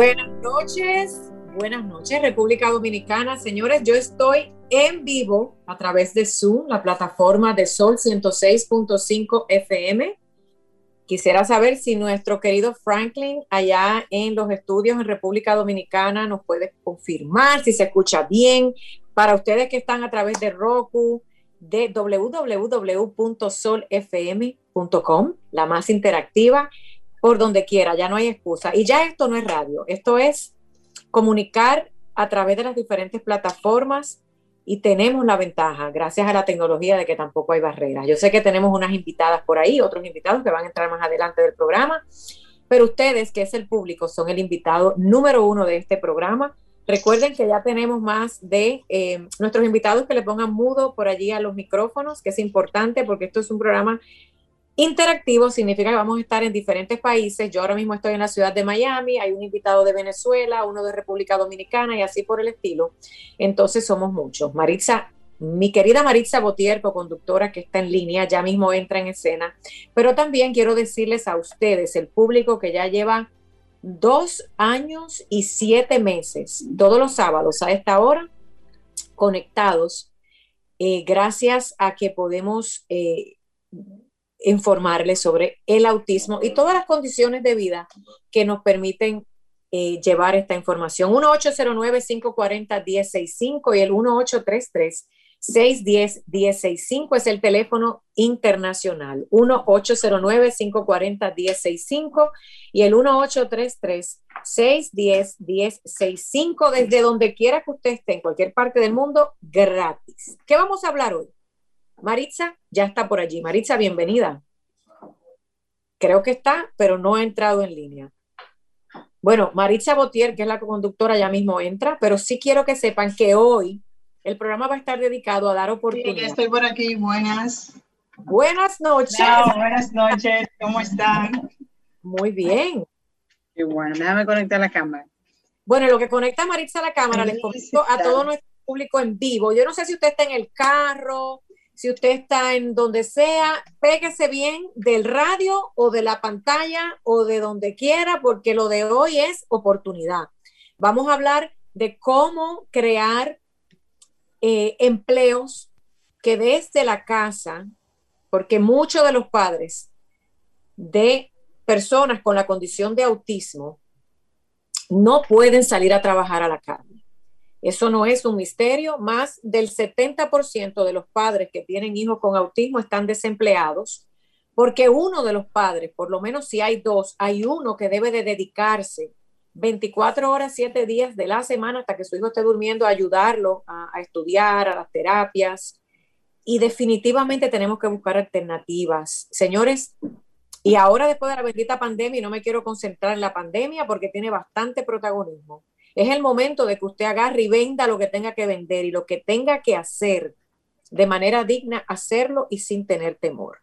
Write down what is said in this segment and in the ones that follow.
Buenas noches, buenas noches República Dominicana. Señores, yo estoy en vivo a través de Zoom, la plataforma de Sol 106.5 FM. Quisiera saber si nuestro querido Franklin allá en los estudios en República Dominicana nos puede confirmar si se escucha bien. Para ustedes que están a través de Roku, de www.solfm.com, la más interactiva por donde quiera, ya no hay excusa. Y ya esto no es radio, esto es comunicar a través de las diferentes plataformas y tenemos la ventaja, gracias a la tecnología, de que tampoco hay barreras. Yo sé que tenemos unas invitadas por ahí, otros invitados que van a entrar más adelante del programa, pero ustedes, que es el público, son el invitado número uno de este programa. Recuerden que ya tenemos más de eh, nuestros invitados que le pongan mudo por allí a los micrófonos, que es importante porque esto es un programa Interactivo significa que vamos a estar en diferentes países. Yo ahora mismo estoy en la ciudad de Miami, hay un invitado de Venezuela, uno de República Dominicana y así por el estilo. Entonces somos muchos. Maritza, mi querida Maritza Botier, conductora que está en línea, ya mismo entra en escena. Pero también quiero decirles a ustedes, el público que ya lleva dos años y siete meses, todos los sábados a esta hora, conectados, eh, gracias a que podemos... Eh, informarles sobre el autismo y todas las condiciones de vida que nos permiten eh, llevar esta información. 1-809-540-1065 y el 1833-610-1065 es el teléfono internacional. 1-809-540-1065 y el 1833-610-1065 desde donde quiera que usted esté, en cualquier parte del mundo, gratis. ¿Qué vamos a hablar hoy? Maritza ya está por allí. Maritza, bienvenida. Creo que está, pero no ha entrado en línea. Bueno, Maritza Botier, que es la conductora, ya mismo entra, pero sí quiero que sepan que hoy el programa va a estar dedicado a dar oportunidad. Sí, estoy por aquí. Buenas. Buenas noches. buenas noches. ¿Cómo están? Muy bien. Qué bueno. Déjame conectar la cámara. Bueno, lo que conecta a Maritza a la cámara, les comento a todo nuestro público en vivo. Yo no sé si usted está en el carro, si usted está en donde sea, péguese bien del radio o de la pantalla o de donde quiera, porque lo de hoy es oportunidad. Vamos a hablar de cómo crear eh, empleos que desde la casa, porque muchos de los padres de personas con la condición de autismo no pueden salir a trabajar a la calle. Eso no es un misterio. Más del 70% de los padres que tienen hijos con autismo están desempleados porque uno de los padres, por lo menos si hay dos, hay uno que debe de dedicarse 24 horas, 7 días de la semana hasta que su hijo esté durmiendo a ayudarlo a, a estudiar, a las terapias. Y definitivamente tenemos que buscar alternativas. Señores, y ahora después de la bendita pandemia, y no me quiero concentrar en la pandemia porque tiene bastante protagonismo, es el momento de que usted agarre y venda lo que tenga que vender y lo que tenga que hacer de manera digna, hacerlo y sin tener temor.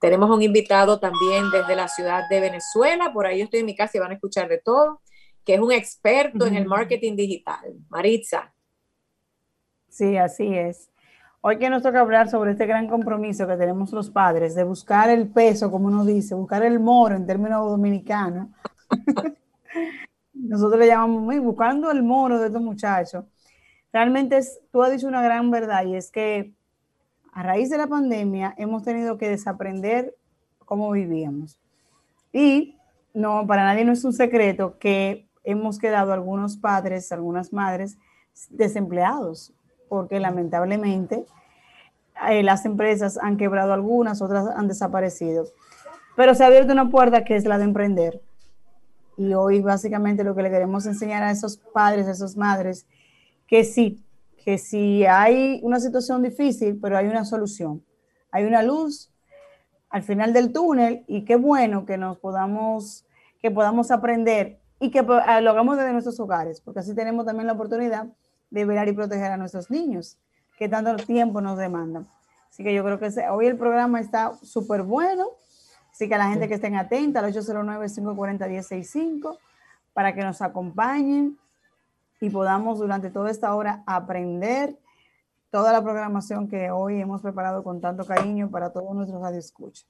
Tenemos un invitado también desde la ciudad de Venezuela, por ahí yo estoy en mi casa y van a escuchar de todo, que es un experto en el marketing digital. Maritza. Sí, así es. Hoy que nos toca hablar sobre este gran compromiso que tenemos los padres de buscar el peso, como uno dice, buscar el moro en términos dominicanos. nosotros le llamamos buscando el moro de estos muchachos. Realmente es, tú has dicho una gran verdad y es que a raíz de la pandemia hemos tenido que desaprender cómo vivíamos. Y no, para nadie no es un secreto que hemos quedado algunos padres, algunas madres desempleados, porque lamentablemente eh, las empresas han quebrado algunas, otras han desaparecido. Pero se ha abierto una puerta que es la de emprender y hoy básicamente lo que le queremos enseñar a esos padres, a esas madres, que sí, que si hay una situación difícil, pero hay una solución, hay una luz al final del túnel y qué bueno que nos podamos, que podamos aprender y que pues, lo hagamos desde nuestros hogares, porque así tenemos también la oportunidad de velar y proteger a nuestros niños, que tanto tiempo nos demandan. Así que yo creo que hoy el programa está súper bueno. Así que a la gente que estén atenta al 809-540-1065 para que nos acompañen y podamos durante toda esta hora aprender toda la programación que hoy hemos preparado con tanto cariño para todos nuestros radioescuchas.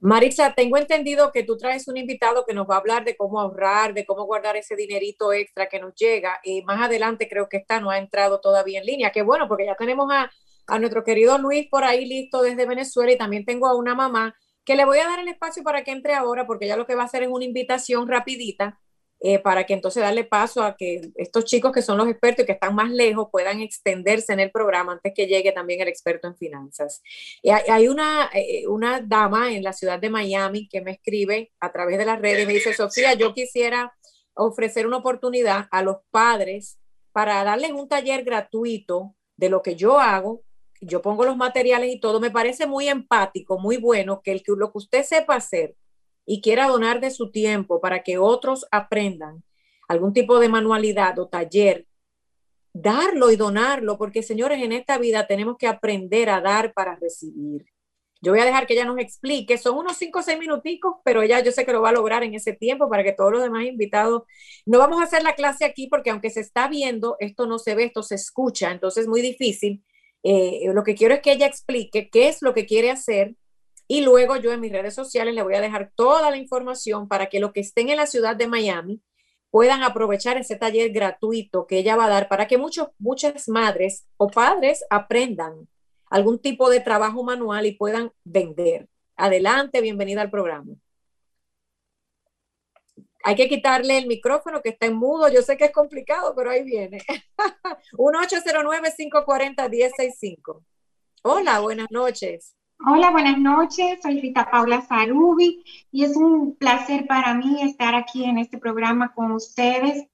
Marisa, tengo entendido que tú traes un invitado que nos va a hablar de cómo ahorrar, de cómo guardar ese dinerito extra que nos llega. Y más adelante creo que está, no ha entrado todavía en línea. Qué bueno, porque ya tenemos a, a nuestro querido Luis por ahí listo desde Venezuela y también tengo a una mamá que le voy a dar el espacio para que entre ahora porque ya lo que va a hacer es una invitación rapidita eh, para que entonces darle paso a que estos chicos que son los expertos y que están más lejos puedan extenderse en el programa antes que llegue también el experto en finanzas. Y hay, una, eh, una dama en la ciudad de Miami que me escribe a través de las redes y me dice, Sofía, yo quisiera ofrecer una oportunidad a los padres para darles un taller gratuito de lo que yo hago yo pongo los materiales y todo, me parece muy empático, muy bueno que, el, que lo que usted sepa hacer y quiera donar de su tiempo para que otros aprendan algún tipo de manualidad o taller, darlo y donarlo, porque señores, en esta vida tenemos que aprender a dar para recibir. Yo voy a dejar que ella nos explique, son unos cinco o seis minuticos, pero ella yo sé que lo va a lograr en ese tiempo para que todos los demás invitados, no vamos a hacer la clase aquí porque aunque se está viendo, esto no se ve, esto se escucha, entonces es muy difícil eh, lo que quiero es que ella explique qué es lo que quiere hacer y luego yo en mis redes sociales le voy a dejar toda la información para que los que estén en la ciudad de Miami puedan aprovechar ese taller gratuito que ella va a dar para que muchos, muchas madres o padres aprendan algún tipo de trabajo manual y puedan vender. Adelante, bienvenida al programa hay que quitarle el micrófono que está en mudo. Yo sé que es complicado, pero ahí viene. 1-809-540-1065. Hola, buenas noches. Hola, buenas noches. Soy Rita Paula Sarubi y es un placer para mí estar aquí en este programa con ustedes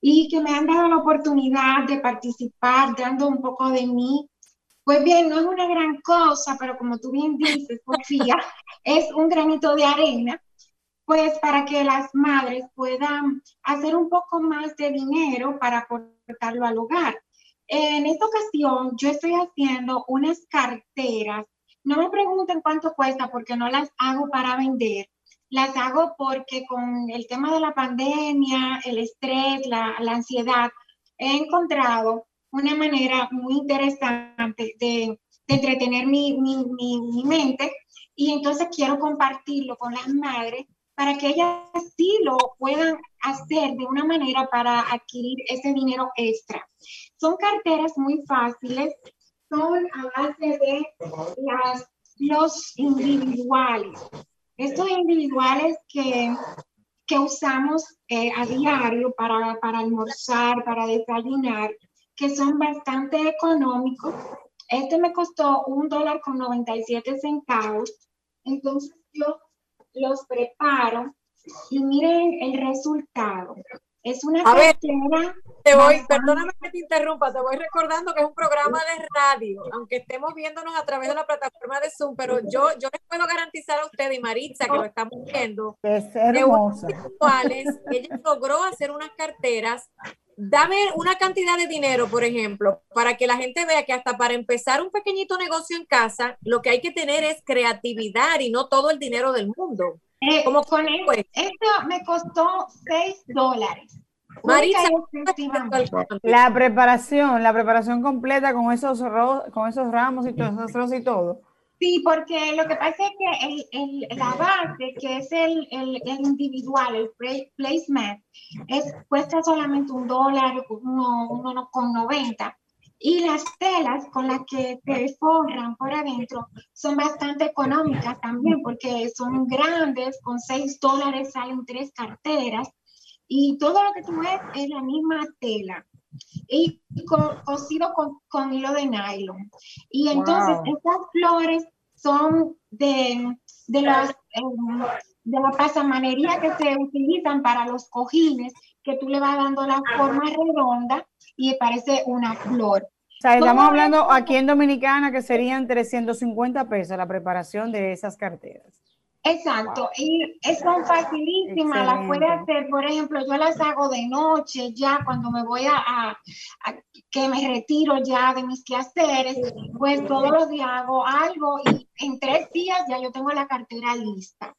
y que me han dado la oportunidad de participar dando un poco de mí. Pues bien, no es una gran cosa, pero como tú bien dices, Sofía, es un granito de arena pues para que las madres puedan hacer un poco más de dinero para aportarlo al hogar. En esta ocasión yo estoy haciendo unas carteras. No me pregunten cuánto cuesta porque no las hago para vender. Las hago porque con el tema de la pandemia, el estrés, la, ansiedad, he encontrado una manera muy interesante de, entretener mi, mi mente y entonces quiero compartirlo con las madres para que ellas sí lo puedan hacer de una manera para adquirir ese dinero extra. Son carteras muy fáciles, son a base de las, los individuales. Estos individuales que, que usamos eh, a diario para, para almorzar, para desayunar, que son bastante económicos. Este me costó un dólar con 97 centavos. Entonces yo los preparo y miren el resultado. Es una a ver, te voy, perdóname que te interrumpa, te voy recordando que es un programa de radio, aunque estemos viéndonos a través de la plataforma de Zoom, pero yo, yo les puedo garantizar a usted y Maritza que lo estamos viendo, es hermoso. ella logró hacer unas carteras dame una cantidad de dinero, por ejemplo, para que la gente vea que hasta para empezar un pequeñito negocio en casa, lo que hay que tener es creatividad y no todo el dinero del mundo. Eh, con esto me costó 6 dólares. Marisa, la preparación, la preparación completa con esos, con esos ramos y todos esos y todo. Sí, porque lo que pasa es que el, el, la base, que es el, el, individual, el placement, es, cuesta solamente un dólar, uno, uno con 90. Y las telas con las que te forran por adentro son bastante económicas también, porque son grandes, con 6 dólares salen tres carteras. Y todo lo que tú ves es la misma tela y cosido con, con, hilo de nylon. Y entonces estas flores son de, de, las, em, de la pasamanería que se utilizan para los cojines, que tú le vas dando la forma redonda y parece una flor. O sea, estamos hablando aquí en Dominicana que serían 350 pesos la preparación de esas carteras. Exacto, y son facilísimas, las puede hacer, por ejemplo, yo las hago de noche ya cuando me voy a, que me retiro ya de mis quehaceres, pues todos los días hago algo y en tres días ya yo tengo la cartera lista.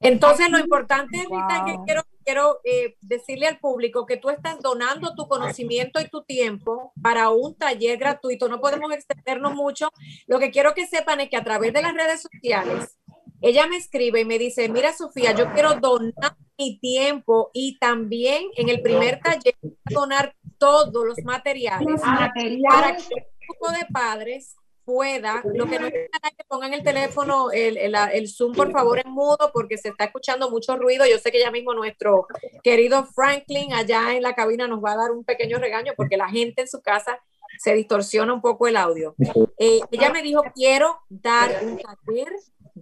Entonces, lo importante, Rita, que quiero, quiero eh, decirle al público que tú estás donando tu conocimiento y tu tiempo para un taller gratuito. No podemos extendernos mucho. Lo que quiero que sepan es que a través de las redes sociales, ella me escribe y me dice, mira Sofía, yo quiero donar mi tiempo y también en el primer taller donar todos los materiales, para que el grupo de padres pueda, lo que no es que pongan el teléfono, el, el, el, Zoom por favor en mudo porque se está escuchando mucho ruido. Yo sé que ya mismo nuestro querido Franklin allá en la cabina nos va a dar un pequeño regaño porque la gente en su casa se distorsiona un poco el audio. Eh, ella me dijo, quiero dar un taller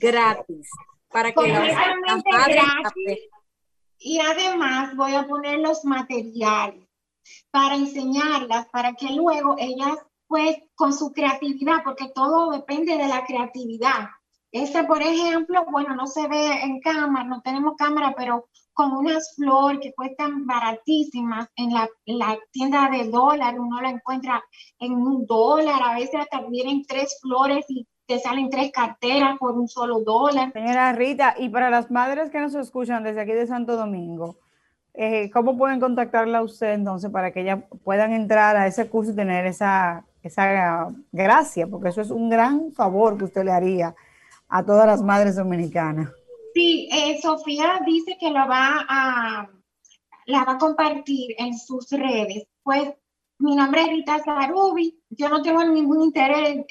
gratis para que y además voy a poner los materiales para enseñarlas, para que luego ellas, pues, con su creatividad, porque todo depende de la creatividad. Este, por ejemplo, bueno, no se ve en cámara, no tenemos cámara, pero con unas flores que cuestan baratísimas en la, la, tienda de dólar, uno la encuentra en un dólar, a veces hasta vienen tres flores y te salen tres carteras por un solo dólar. Señora Rita, y para las madres que nos escuchan desde aquí de Santo Domingo, eh, ¿cómo pueden contactarla a usted entonces para que ellas puedan entrar a ese curso y tener esa, esa gracia? Porque eso es un gran favor que usted le haría a todas las madres dominicanas. Sí, eh, Sofía dice que lo va a, la va a compartir en sus redes. Pues mi nombre es Rita Zarubi, yo no tengo ningún interés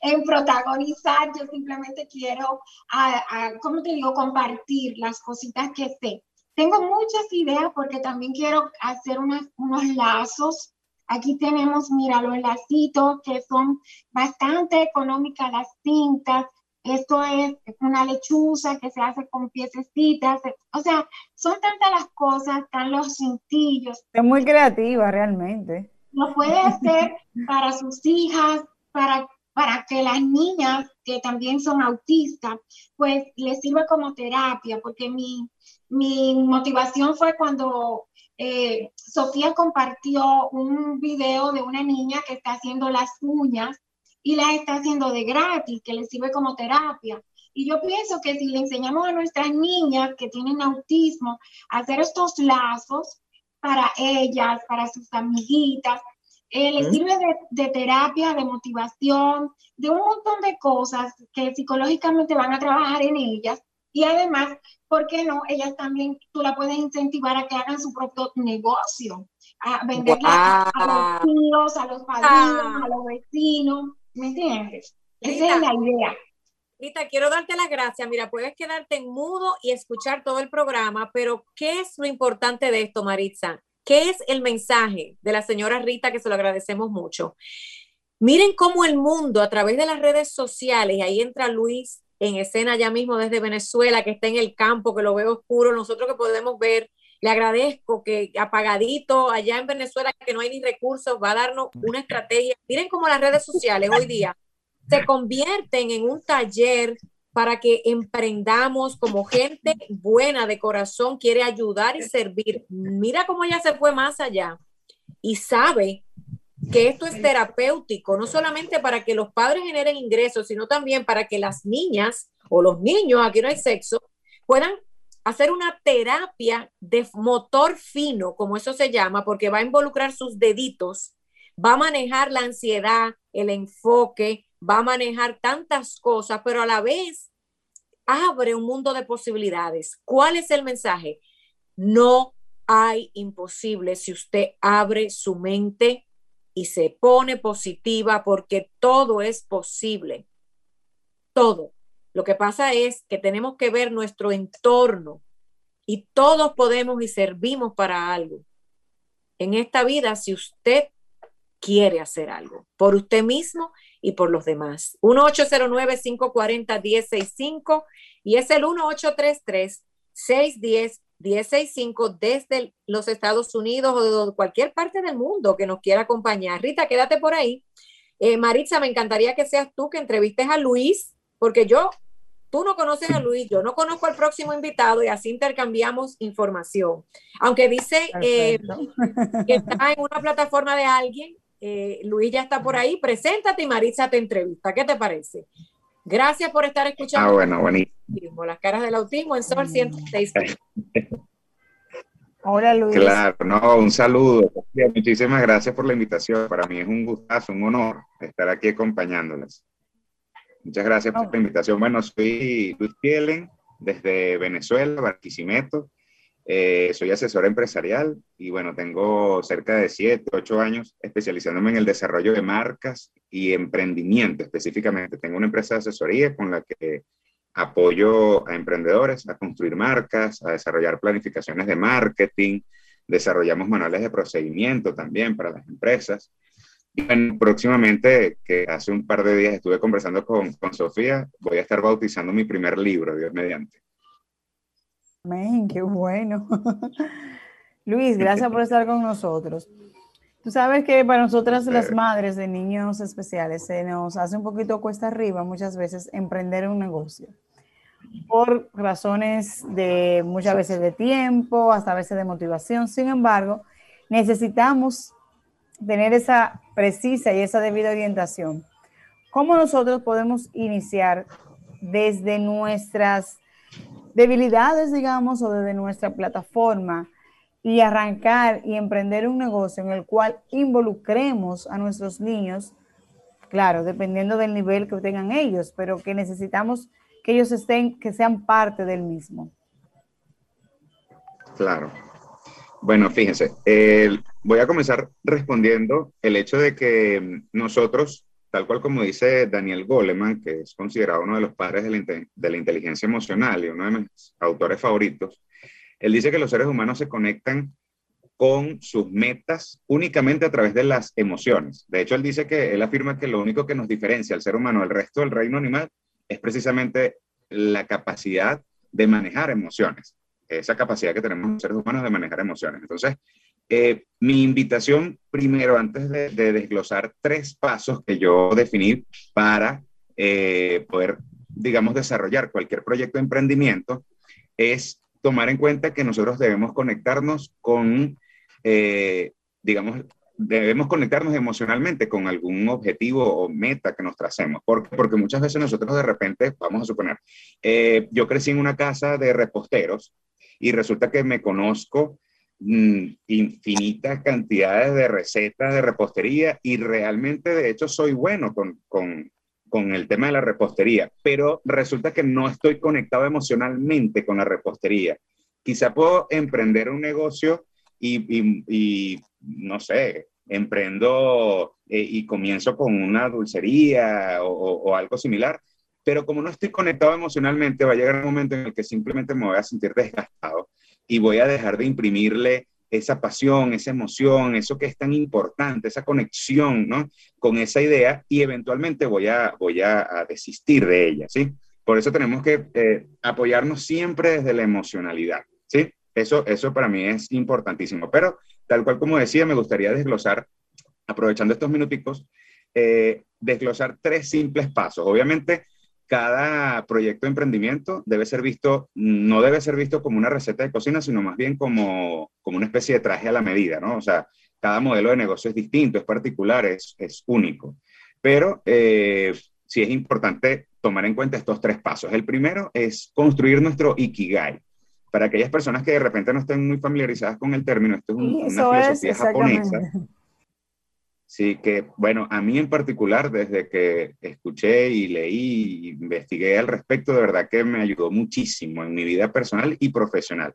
en, protagonizar, yo simplemente quiero, a, ¿cómo te digo?, compartir las cositas que sé. Tengo muchas ideas porque también quiero hacer unos lazos. Aquí tenemos, mira, los lacitos que son bastante económicas las cintas. Esto es una lechuza que se hace con piececitas. O sea, son tantas las cosas, están los cintillos. Es muy creativa realmente. Lo puede hacer para sus hijas, para, para que las niñas que también son autistas, pues les sirva como terapia, porque mi, mi motivación fue cuando eh, Sofía compartió un video de una niña que está haciendo las uñas y la está haciendo de gratis, que le sirve como terapia. Y yo pienso que si le enseñamos a nuestras niñas que tienen autismo a hacer estos lazos para ellas, para sus amiguitas, eh, les sirve de, terapia, de motivación, de un montón de cosas que psicológicamente van a trabajar en ellas. Y además, ¿por qué no? Ellas también, tú la puedes incentivar a que hagan su propio negocio, a venderla a los tíos, a los padrinos, a los vecinos. ¿Me entiendes? Esa es la idea. Rita, quiero darte las gracias. Mira, puedes quedarte en mudo y escuchar todo el programa, pero ¿qué es lo importante de esto, Maritza? ¿Qué es el mensaje de la señora Rita, que se lo agradecemos mucho? Miren cómo el mundo a través de las redes sociales, ahí entra Luis en escena ya mismo desde Venezuela, que está en el campo, que lo veo oscuro, nosotros que podemos ver, le agradezco que apagadito allá en Venezuela, que no hay ni recursos, va a darnos una estrategia. Miren cómo las redes sociales hoy día se convierten en un taller para que emprendamos como gente buena de corazón, quiere ayudar y servir. Mira cómo ella se fue más allá y sabe que esto es terapéutico, no solamente para que los padres generen ingresos, sino también para que las niñas o los niños, aquí no hay sexo, puedan hacer una terapia de motor fino, como eso se llama, porque va a involucrar sus deditos, va a manejar la ansiedad, el enfoque, va a manejar tantas cosas, pero a la vez abre un mundo de posibilidades. ¿Cuál es el mensaje? No hay imposible si usted abre su mente y se pone positiva porque todo es posible. Todo. Lo que pasa es que tenemos que ver nuestro entorno y todos podemos y servimos para algo. En esta vida, si usted quiere hacer algo por usted mismo y por los demás. 1-809-540-1065 y es el 1833-610-1065 desde los Estados Unidos o de cualquier parte del mundo que nos quiera acompañar. Rita, quédate por ahí. Eh, Maritza, me encantaría que seas tú que entrevistes a Luis, porque yo Tú no conoces a Luis, yo no conozco al próximo invitado y así intercambiamos información. Aunque dice eh, que está en una plataforma de alguien, eh, Luis ya está por ahí. Preséntate y Maritza te entrevista. ¿Qué te parece? Gracias por estar escuchando. Ah, bueno, buenísimo. Las caras del autismo en Sol 106. Hola Luis. Claro, no, un saludo. Muchísimas gracias por la invitación. Para mí es un gustazo, un honor estar aquí acompañándoles. Muchas gracias por la invitación. Bueno, soy Luis Pielen, desde Venezuela, Barquisimeto. Eh, soy asesor empresarial y bueno, tengo cerca de 7, 8 años especializándome en el desarrollo de marcas y emprendimiento específicamente. Tengo una empresa de asesoría con la que apoyo a emprendedores a construir marcas, a desarrollar planificaciones de marketing, desarrollamos manuales de procedimiento también para las empresas. Y próximamente, que hace un par de días estuve conversando con, con Sofía, voy a estar bautizando mi primer libro, Dios mediante. Amén, qué bueno. Luis, gracias por estar con nosotros. Tú sabes que para nosotras las madres de niños especiales se nos hace un poquito cuesta arriba muchas veces emprender un negocio por razones de muchas veces de tiempo, hasta veces de motivación. Sin embargo, necesitamos tener esa precisa y esa debida orientación. ¿Cómo nosotros podemos iniciar desde nuestras debilidades, digamos, o desde nuestra plataforma y arrancar y emprender un negocio en el cual involucremos a nuestros niños, claro, dependiendo del nivel que tengan ellos, pero que necesitamos que ellos estén, que sean parte del mismo. Claro. Bueno, fíjense, voy a comenzar respondiendo el hecho de que nosotros, tal cual como dice Daniel Goleman, que es considerado uno de los padres de la, de la inteligencia emocional y uno de mis autores favoritos, él dice que los seres humanos se conectan con sus metas únicamente a través de las emociones. De hecho, él dice que él afirma que lo único que nos diferencia al ser humano del resto del reino animal es precisamente la capacidad de manejar emociones, esa capacidad que tenemos los seres humanos de manejar emociones. Entonces, eh, mi invitación primero, antes de, desglosar tres pasos que yo definí para eh, poder, digamos, desarrollar cualquier proyecto de emprendimiento, es tomar en cuenta que nosotros debemos conectarnos con, eh, digamos, debemos conectarnos emocionalmente con algún objetivo o meta que nos tracemos. ¿Por Porque muchas veces nosotros de repente, vamos a suponer, yo crecí en una casa de reposteros y resulta que me conozco infinitas cantidades de recetas de repostería y realmente de hecho soy bueno con, con, con el tema de la repostería, pero resulta que no estoy conectado emocionalmente con la repostería. Quizá puedo emprender un negocio y, no sé, emprendo eh, y comienzo con una dulcería o, algo similar, pero como no estoy conectado emocionalmente, va a llegar un momento en el que simplemente me voy a sentir desgastado y voy a dejar de imprimirle esa pasión, esa emoción, eso que es tan importante, esa conexión, ¿no? Con esa idea y eventualmente voy a, voy a, desistir de ella, ¿sí? Por eso tenemos que eh, apoyarnos siempre desde la emocionalidad, ¿sí? Eso, eso para mí es importantísimo. Pero tal cual como decía, me gustaría desglosar, aprovechando estos minuticos, eh, desglosar tres simples pasos. Obviamente, cada proyecto de emprendimiento debe ser visto, no debe ser visto como una receta de cocina, sino más bien como, como una especie de traje a la medida, ¿no? O sea, cada modelo de negocio es distinto, es particular, es, es único. Pero eh, sí es importante tomar en cuenta estos tres pasos. El primero es construir nuestro Ikigai para aquellas personas que de repente no estén muy familiarizadas con el término, esto es una filosofía japonesa. Sí, que bueno, a mí en particular, desde que escuché y leí, investigué al respecto, de verdad que me ayudó muchísimo en mi vida personal y profesional.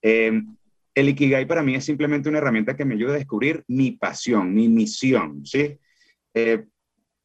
Em, el Ikigai para mí es simplemente una herramienta que me ayuda a descubrir mi pasión, mi misión, ¿sí? Eh,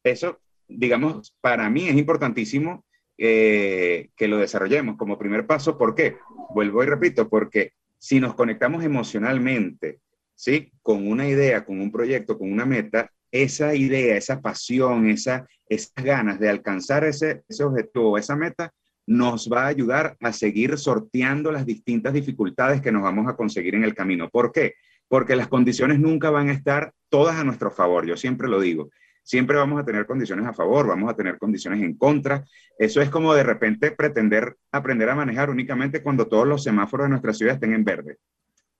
eso, digamos, para mí es importantísimo eh, que lo desarrollemos como primer paso. ¿Por qué? Vuelvo y repito, porque si nos conectamos emocionalmente, ¿sí? Con una idea, con un proyecto, con una meta, esa idea, esa pasión, esa, esas ganas de alcanzar ese, ese objetivo, esa meta, nos va a ayudar a seguir sorteando las distintas dificultades que nos vamos a conseguir en el camino. ¿Por qué? Porque las condiciones nunca van a estar todas a nuestro favor, yo siempre lo digo Siempre vamos a tener condiciones a favor, vamos a tener condiciones en contra. Eso es como de repente pretender aprender a manejar únicamente cuando todos los semáforos de nuestra ciudad estén en verde.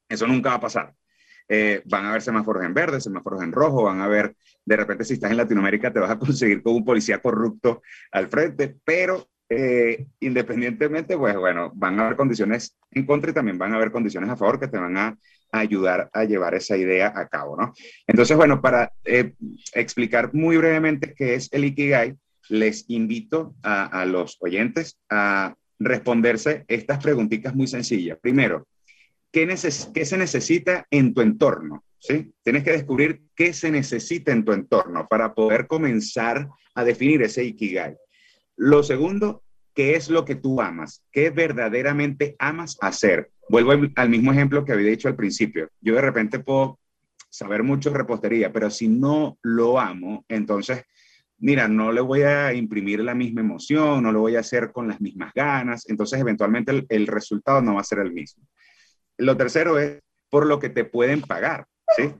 Eso nunca va a pasar. Eh, van a haber semáforos en verde, semáforos en rojo, van a ver, de repente si estás en Latinoamérica te vas a conseguir con un policía corrupto al frente, pero eh, independientemente, pues bueno, van a haber condiciones en contra y también van a haber condiciones a favor que te van a, ayudar a llevar esa idea a cabo, ¿no? Entonces, bueno, para eh, explicar muy brevemente qué es el Ikigai, les invito a, a los oyentes a responderse estas preguntitas muy sencillas. Primero, ¿qué, ¿qué, se necesita en tu entorno? ¿sí? Tienes que descubrir qué se necesita en tu entorno para poder comenzar a definir ese Ikigai. Lo segundo, ¿qué es lo que tú amas? ¿Qué verdaderamente amas hacer? Vuelvo al mismo ejemplo que había dicho al principio. Yo de repente puedo saber mucho repostería, pero si no lo amo, entonces, mira, no le voy a imprimir la misma emoción, no lo voy a hacer con las mismas ganas, entonces eventualmente el resultado no va a ser el mismo. Lo tercero es por lo que te pueden pagar, ¿sí?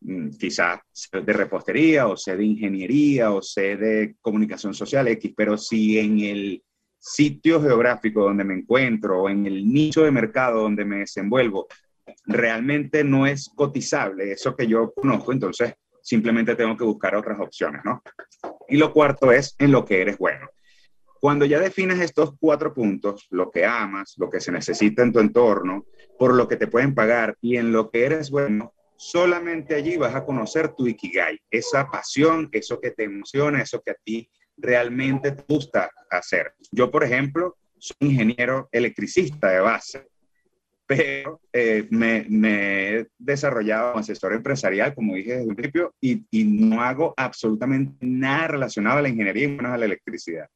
Mm, quizá de repostería o sé de ingeniería o sé de comunicación social X, pero si en el sitio geográfico donde me encuentro o en el nicho de mercado donde me desenvuelvo realmente no es cotizable eso que yo conozco, entonces simplemente tengo que buscar otras opciones, ¿no? Y lo cuarto es en lo que eres bueno. Cuando ya defines estos cuatro puntos, lo que amas, lo que se necesita en tu entorno, por lo que te pueden pagar y en lo que eres bueno, solamente allí vas a conocer tu Ikigai, esa pasión, eso que te emociona, eso que a ti realmente te gusta hacer. Yo, por ejemplo, soy ingeniero electricista de base, pero eh, me, he desarrollado como asesor empresarial, como dije desde el principio, y, y, no hago absolutamente nada relacionado a la ingeniería y menos a la electricidad.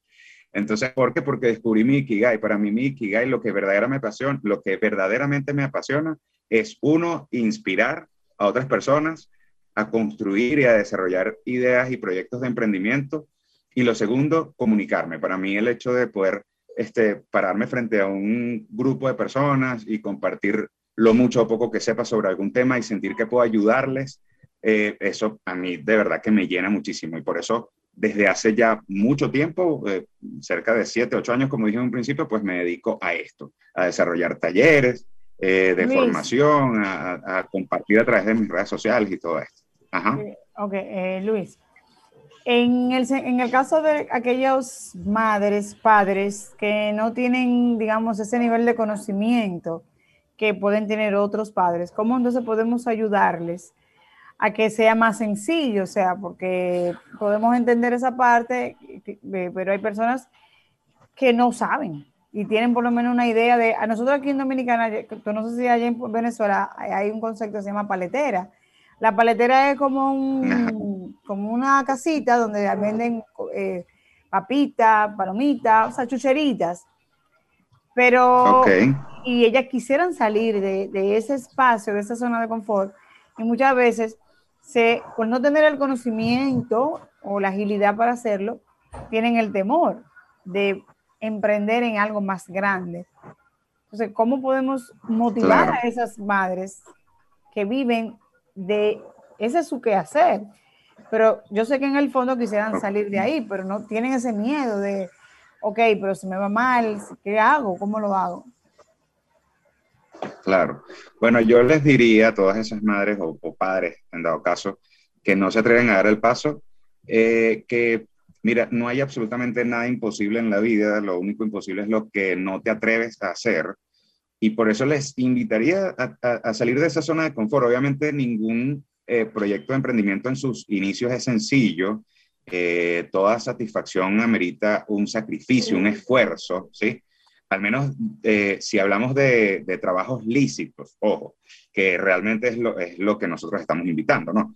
Entonces, ¿por qué? Porque descubrí mi Ikigai. Para mí, mi Ikigai, lo que verdaderamente me apasiona, lo que verdaderamente me apasiona es, uno, inspirar a otras personas a construir y a desarrollar ideas y proyectos de emprendimiento. Y lo segundo, comunicarme. Para mí el hecho de poder este, pararme frente a un grupo de personas y compartir lo mucho o poco que sepa sobre algún tema y sentir que puedo ayudarles, eh, eso a mí de verdad que me llena muchísimo. Y por eso desde hace ya mucho tiempo, eh, cerca de siete, ocho años, como dije en un principio, pues me dedico a esto, a desarrollar talleres, eh, de formación, a, compartir a través de mis redes sociales y todo esto. Ajá. Ok, eh, Luis. En el, en el caso de aquellos madres, padres que no tienen, digamos, ese nivel de conocimiento que pueden tener otros padres, ¿cómo entonces podemos ayudarles a que sea más sencillo? O sea, porque podemos entender esa parte, pero hay personas que no saben, y tienen por lo menos una idea de, a nosotros aquí en Dominicana, no sé si allá en Venezuela hay un concepto que se llama paletera. La paletera es como, un, como una casita donde venden eh, papitas, palomitas, o sea, chucheritas. Pero, y ellas quisieran salir de, de, ese espacio, de esa zona de confort, y muchas veces, se, por no tener el conocimiento o la agilidad para hacerlo, tienen el temor de emprender en algo más grande. Entonces, ¿cómo podemos motivar a esas madres que viven de ese es su quehacer? Pero yo sé que en el fondo quisieran salir de ahí, pero no tienen ese miedo de, ok, pero si me va mal, ¿qué hago? ¿Cómo lo hago? Claro. Bueno, yo les diría a todas esas madres o, padres, en dado caso, que no se atreven a dar el paso, eh, que Mira, no hay absolutamente nada imposible en la vida, lo único imposible es lo que no te atreves a hacer. Y por eso les invitaría a, salir de esa zona de confort. Obviamente ningún eh, proyecto de emprendimiento en sus inicios es sencillo. Eh, toda satisfacción amerita un sacrificio, un esfuerzo, ¿sí? Al menos eh, si hablamos de, de, trabajos lícitos, ojo, que realmente es lo, es lo que nosotros estamos invitando, ¿no?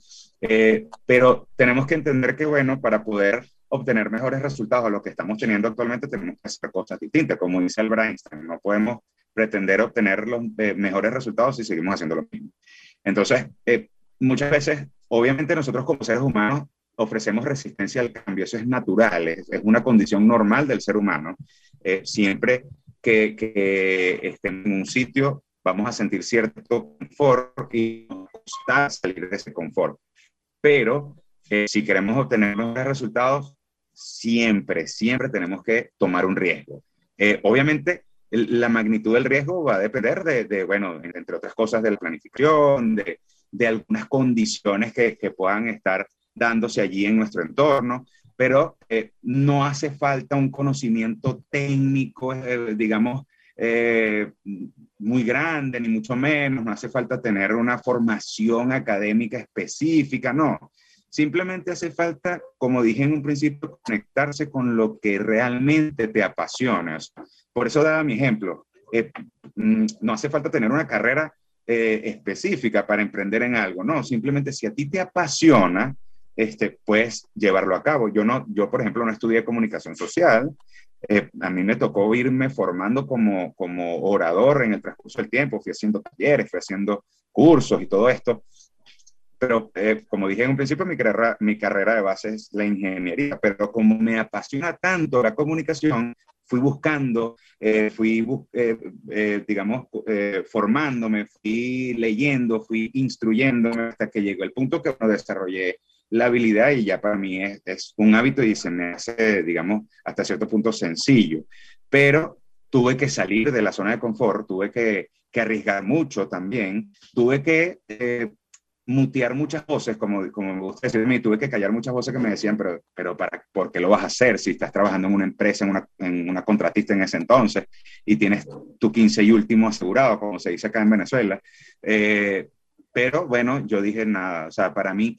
pero tenemos que entender que, bueno, para poder obtener mejores resultados a lo que estamos teniendo actualmente, tenemos que hacer cosas distintas. Como dice el Einstein, no podemos pretender obtener los eh, mejores resultados si seguimos haciendo lo mismo. Entonces, eh, muchas veces, obviamente nosotros como seres humanos ofrecemos resistencia al cambio, eso es natural, es, una condición normal del ser humano. Eh, siempre que, que estemos en un sitio, vamos a sentir cierto confort y nos gusta salir de ese confort. Pero eh, si queremos obtener mejores resultados, siempre, siempre tenemos que tomar un riesgo. Eh, obviamente, la magnitud del riesgo va a depender de, bueno, entre otras cosas, de la planificación, de, de algunas condiciones que, que, puedan estar dándose allí en nuestro entorno, pero eh, no hace falta un conocimiento técnico, digamos, muy grande, ni mucho menos, no hace falta tener una formación académica específica, no. Simplemente hace falta, como dije en un principio, conectarse con lo que realmente te apasiona. Por eso daba mi ejemplo. Eh, mm, no hace falta tener una carrera eh, específica para emprender en algo, no, simplemente si a ti te apasiona, este, puedes llevarlo a cabo. Yo, no, yo, por ejemplo, no estudié comunicación social, eh, a mí me tocó irme formando como, como orador en el transcurso del tiempo, fui haciendo talleres, fui haciendo cursos y todo esto, pero eh, como dije en un principio, mi carrera, mi carrera de base es la ingeniería, pero como me apasiona tanto la comunicación, fui buscando, eh, fui, digamos, formándome, fui leyendo, fui instruyéndome hasta que llegó el punto que uno desarrollé la habilidad y ya para mí es, un hábito y se me hace, digamos, hasta cierto punto sencillo. Pero tuve que salir de la zona de confort, tuve que, que arriesgar mucho también, tuve que eh, mutear muchas voces, como, como me gusta decirme, tuve que callar muchas voces que me decían, pero, pero para, ¿por qué lo vas a hacer si estás trabajando en una empresa, en una, en una contratista en ese entonces y tienes tu 15 y último asegurado, como se dice acá en Venezuela? Eh, pero bueno, yo dije nada, o sea, para mí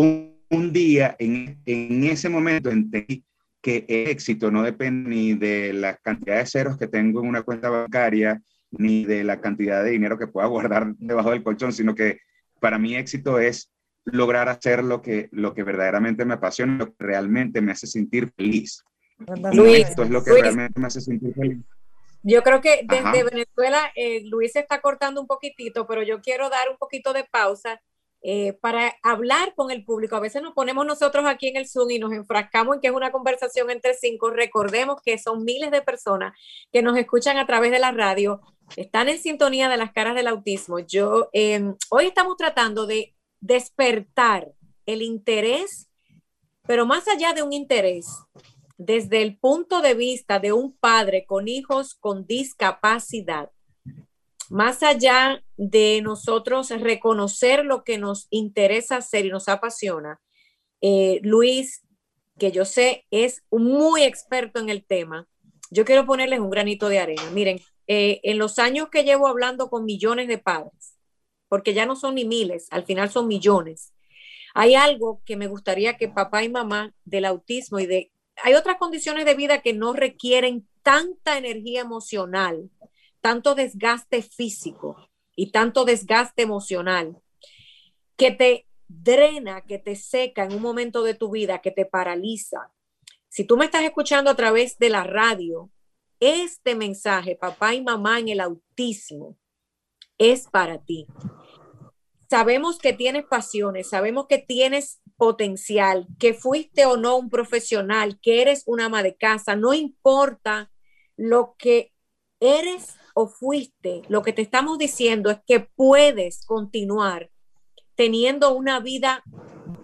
un, día, en, en, ese momento, entendí que el éxito no depende ni de la cantidad de ceros que tengo en una cuenta bancaria, ni de la cantidad de dinero que pueda guardar debajo del colchón, sino que para mí éxito es lograr hacer lo que, lo que verdaderamente me apasiona, lo que realmente me hace sentir feliz. Luis, esto es lo que realmente me hace sentir feliz. Yo creo que desde Venezuela, eh, Luis se está cortando un poquitito, pero yo quiero dar un poquito de pausa eh, para hablar con el público. A veces nos ponemos nosotros aquí en el Zoom y nos enfrascamos en que es una conversación entre cinco. Recordemos que son miles de personas que nos escuchan a través de la radio, están en sintonía de las caras del autismo. Yo em, hoy estamos tratando de despertar el interés, pero más allá de un interés, desde el punto de vista de un padre con hijos con discapacidad más allá de nosotros reconocer lo que nos interesa hacer y nos apasiona, eh, Luis, que yo sé es muy experto en el tema, yo quiero ponerles un granito de arena. Miren, eh, en los años que llevo hablando con millones de padres, porque ya no son ni miles, al final son millones, hay algo que me gustaría que papá y mamá del autismo y de... Hay otras condiciones de vida que no requieren tanta energía emocional tanto desgaste físico y tanto desgaste emocional que te drena, que te seca en un momento de tu vida, que te paraliza. Si tú me estás escuchando a través de la radio, este mensaje, papá y mamá en el autismo, es para ti. Sabemos que tienes pasiones, sabemos que tienes potencial, que fuiste o no un profesional, que eres una ama de casa, no importa lo que eres o fuiste, lo que te estamos diciendo es que puedes continuar teniendo una vida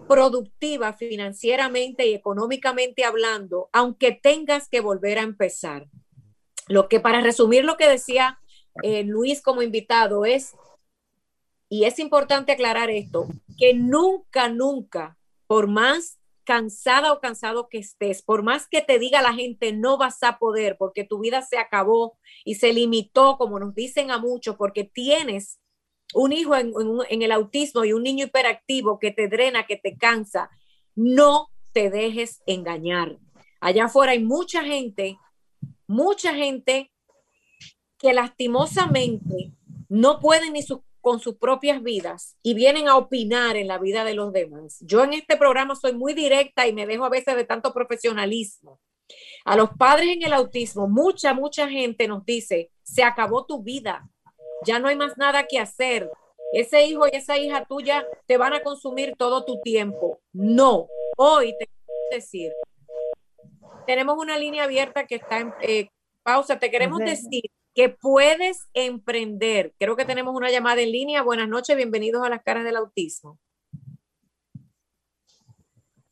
productiva financieramente y económicamente hablando, aunque tengas que volver a empezar. Lo que para resumir lo que decía eh, Luis como invitado es, y es importante aclarar esto, que nunca, nunca, por más cansada o cansado que estés, por más que te diga la gente no vas a poder porque tu vida se acabó y se limitó, como nos dicen a muchos, porque tienes un hijo en, el autismo y un niño hiperactivo que te drena, que te cansa, no te dejes engañar. Allá afuera hay mucha gente, mucha gente que lastimosamente no pueden ni sus con sus propias vidas y vienen a opinar en la vida de los demás. Yo en este programa soy muy directa y me dejo a veces de tanto profesionalismo. A los padres en el autismo, mucha, mucha gente nos dice, se acabó tu vida, ya no hay más nada que hacer. Ese hijo y esa hija tuya te van a consumir todo tu tiempo. No, hoy te decir, tenemos una línea abierta que está en eh, pausa, te queremos decir que puedes emprender. Creo que tenemos una llamada en línea. Buenas noches, bienvenidos a las caras del autismo.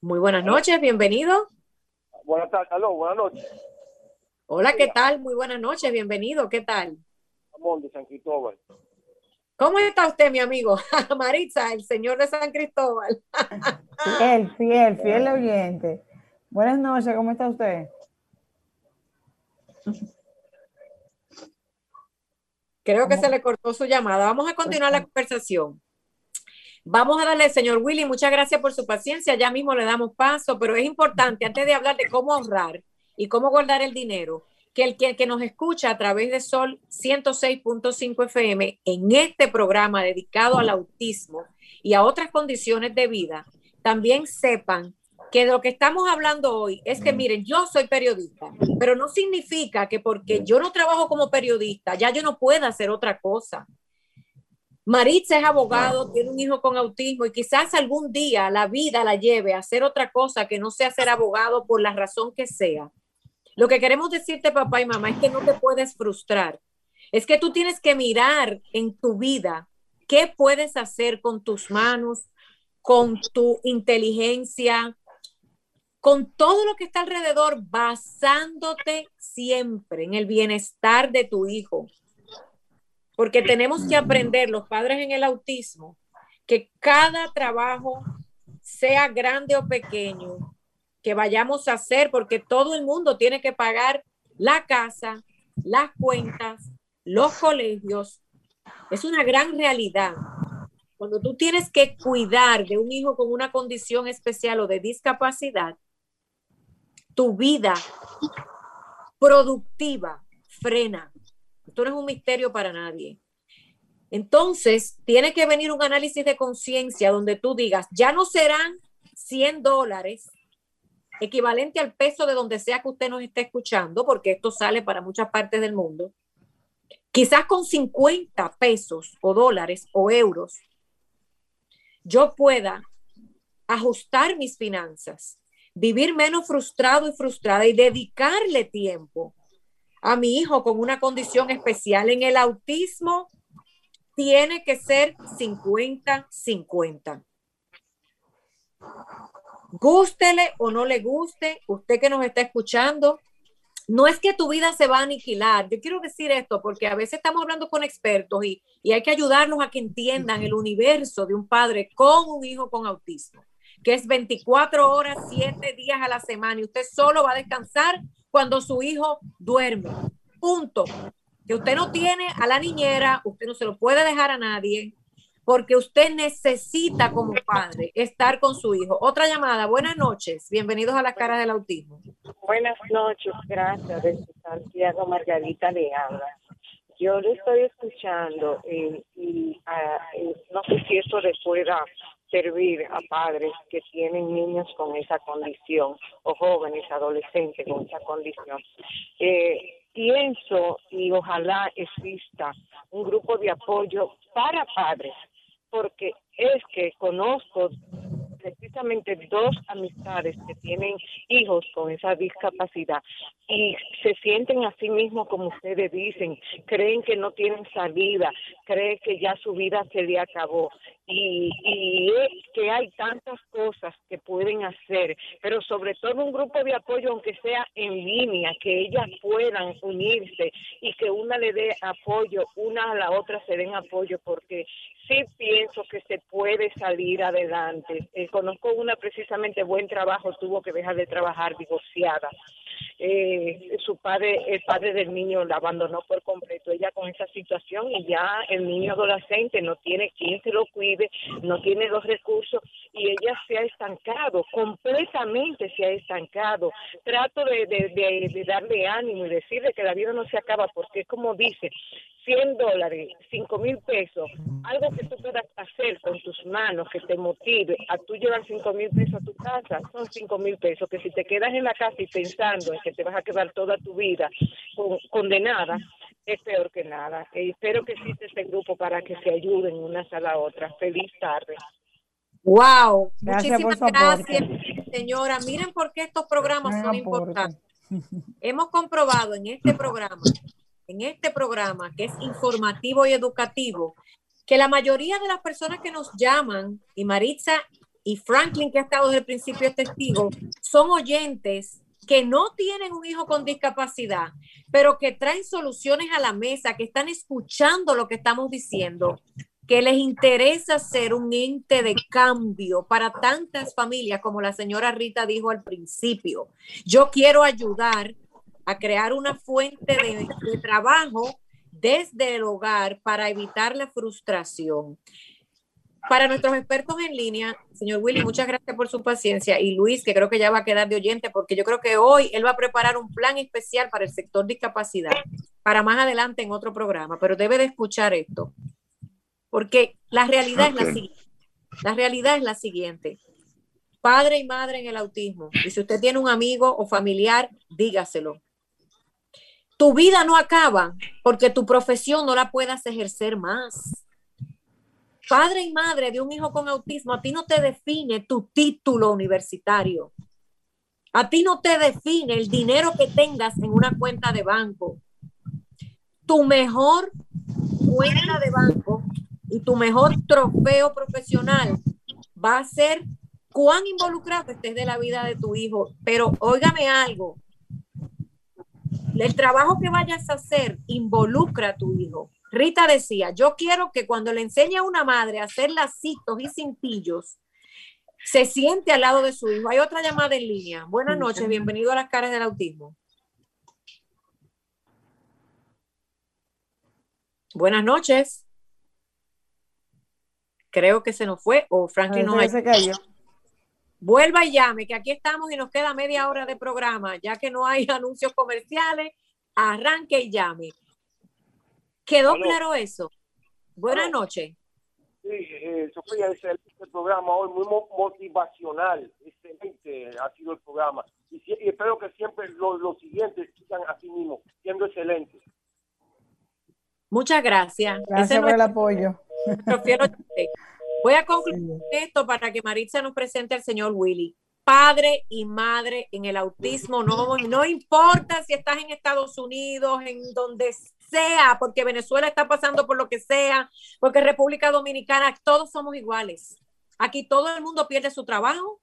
Muy buenas noches, bienvenido. Buenas tardes, aló, buenas noches. Hola, ¿qué tal? Muy buenas noches, bienvenido, ¿qué tal? Ramón de San Cristóbal. ¿Cómo está usted, mi amigo? Maritza, el señor de San Cristóbal. Fiel, fiel, fiel oyente. Buenas noches, ¿cómo está usted? Creo que se le cortó su llamada. Vamos a continuar la conversación. Vamos a darle, señor Willy, muchas gracias por su paciencia. Ya mismo le damos paso, pero es importante, antes de hablar de cómo ahorrar y cómo guardar el dinero, que el que, que nos escucha a través de Sol 106.5 FM en este programa dedicado al autismo y a otras condiciones de vida, también sepan que de lo que estamos hablando hoy es que, miren, yo soy periodista, pero no significa que porque yo no trabajo como periodista, ya yo no pueda hacer otra cosa. Maritza es abogado, tiene un hijo con autismo y quizás algún día la vida la lleve a hacer otra cosa que no sea ser abogado por la razón que sea. Lo que queremos decirte, papá y mamá, es que no te puedes frustrar. Es que tú tienes que mirar en tu vida qué puedes hacer con tus manos, con tu inteligencia, con todo lo que está alrededor, basándote siempre en el bienestar de tu hijo porque tenemos que aprender los padres en el autismo que cada trabajo, sea grande o pequeño, que vayamos a hacer, porque todo el mundo tiene que pagar la casa, las cuentas, los colegios. Es una gran realidad. Cuando tú tienes que cuidar de un hijo con una condición especial o de discapacidad, tu vida productiva frena. Esto no es un misterio para nadie. Entonces, tiene que venir un análisis de conciencia donde tú digas, ya no serán 100 dólares, equivalente al peso de donde sea que usted nos esté escuchando, porque esto sale para muchas partes del mundo. Quizás con 50 pesos o dólares o euros, yo pueda ajustar mis finanzas, vivir menos frustrado y frustrada y dedicarle tiempo a mi hijo con una condición especial. En el autismo tiene que ser 50-50. Gústele o no le guste, usted que nos está escuchando, no es que tu vida se va a aniquilar. Yo quiero decir esto porque a veces estamos hablando con expertos y, y hay que ayudarlos a que entiendan el universo de un padre con un hijo con autismo, que es 24 horas, 7 días a la semana y usted solo va a descansar cuando su hijo duerme. Punto. Que usted no tiene a la niñera, usted no se lo puede dejar a nadie, porque usted necesita como padre estar con su hijo. Otra llamada, buenas noches, bienvenidos a las caras del autismo. Buenas noches, gracias. Santiago Margarita le habla. Yo le estoy escuchando eh, y ah, eh, no sé si eso le servir a padres que tienen niños con esa condición o jóvenes, adolescentes con esa condición. Eh, pienso y ojalá exista un grupo de apoyo para padres, porque es que conozco precisamente dos amistades que tienen hijos con esa discapacidad y se sienten a sí mismos como ustedes dicen, creen que no tienen salida, creen que ya su vida se le acabó. Y, y es que hay tantas cosas que pueden hacer, pero sobre todo un grupo de apoyo aunque sea en línea, que ellas puedan unirse y que una le dé apoyo, una a la otra se den apoyo, porque sí pienso que se puede salir adelante. Eh, conozco una precisamente buen trabajo, tuvo que dejar de trabajar divorciada. Eh, su padre, el padre del niño la abandonó por completo, ella con esa situación y ya el niño adolescente no tiene quien se lo cuide, no tiene los recursos y ella se ha estancado, completamente se ha estancado. Trato de, de, de darle ánimo y decirle que la vida no se acaba porque como dice, 100 dólares, 5 mil pesos, algo que tú puedas hacer con tus manos que te motive a tú llevar 5 mil pesos a tu casa, son 5 mil pesos que si te quedas en la casa y pensando en que te vas a quedar toda tu vida condenada, es peor que nada. Espero que exista este grupo para que se ayuden unas a la otra. Feliz tarde. Wow, muchísimas gracias, señora. Miren por qué estos programas son importantes. Hemos comprobado en este programa en este programa, que es informativo y educativo, que la mayoría de las personas que nos llaman, y Maritza y Franklin, que ha estado desde el principio es testigo, son oyentes que no tienen un hijo con discapacidad, pero que traen soluciones a la mesa, que están escuchando lo que estamos diciendo, que les interesa ser un ente de cambio para tantas familias como la señora Rita dijo al principio. Yo quiero ayudar a crear una fuente de, trabajo desde el hogar para evitar la frustración. Para nuestros expertos en línea, señor Willy, muchas gracias por su paciencia. Y Luis, que creo que ya va a quedar de oyente, porque yo creo que hoy él va a preparar un plan especial para el sector discapacidad, para más adelante en otro programa, pero debe de escuchar esto. Porque la realidad es la siguiente. La realidad es la siguiente. Padre y madre en el autismo. Y si usted tiene un amigo o familiar, dígaselo. Tu vida no acaba porque tu profesión no la puedas ejercer más padre y madre de un hijo con autismo, a ti no te define tu título universitario. A ti no te define el dinero que tengas en una cuenta de banco. Tu mejor cuenta de banco y tu mejor trofeo profesional va a ser cuán involucrado estés de la vida de tu hijo. Pero óigame algo, el trabajo que vayas a hacer involucra a tu hijo. Rita decía, yo quiero que cuando le enseñe a una madre a hacer lacitos y cintillos, se siente al lado de su hijo. Hay otra llamada en línea. Buenas noches, bienvenido a las caras del autismo. Buenas noches. Creo que se nos fue o Franklin no se cayó. Vuelva y llame, que aquí estamos y nos queda media hora de programa, ya que no hay anuncios comerciales. Arranque y llame. ¿Quedó claro eso? Buenas noches. Sí, eh, Sofía, excelente el programa hoy, muy motivacional, excelente ha sido el programa. Y, espero que siempre los, siguientes sigan así mismo, siendo excelentes. Muchas gracias. Gracias por el apoyo. Voy a concluir esto para que Maritza nos presente al señor Willy. Padre y madre en el autismo, no, no importa si estás en Estados Unidos, en donde sea, porque Venezuela está pasando por lo que sea, porque República Dominicana, todos somos iguales. Aquí todo el mundo pierde su trabajo,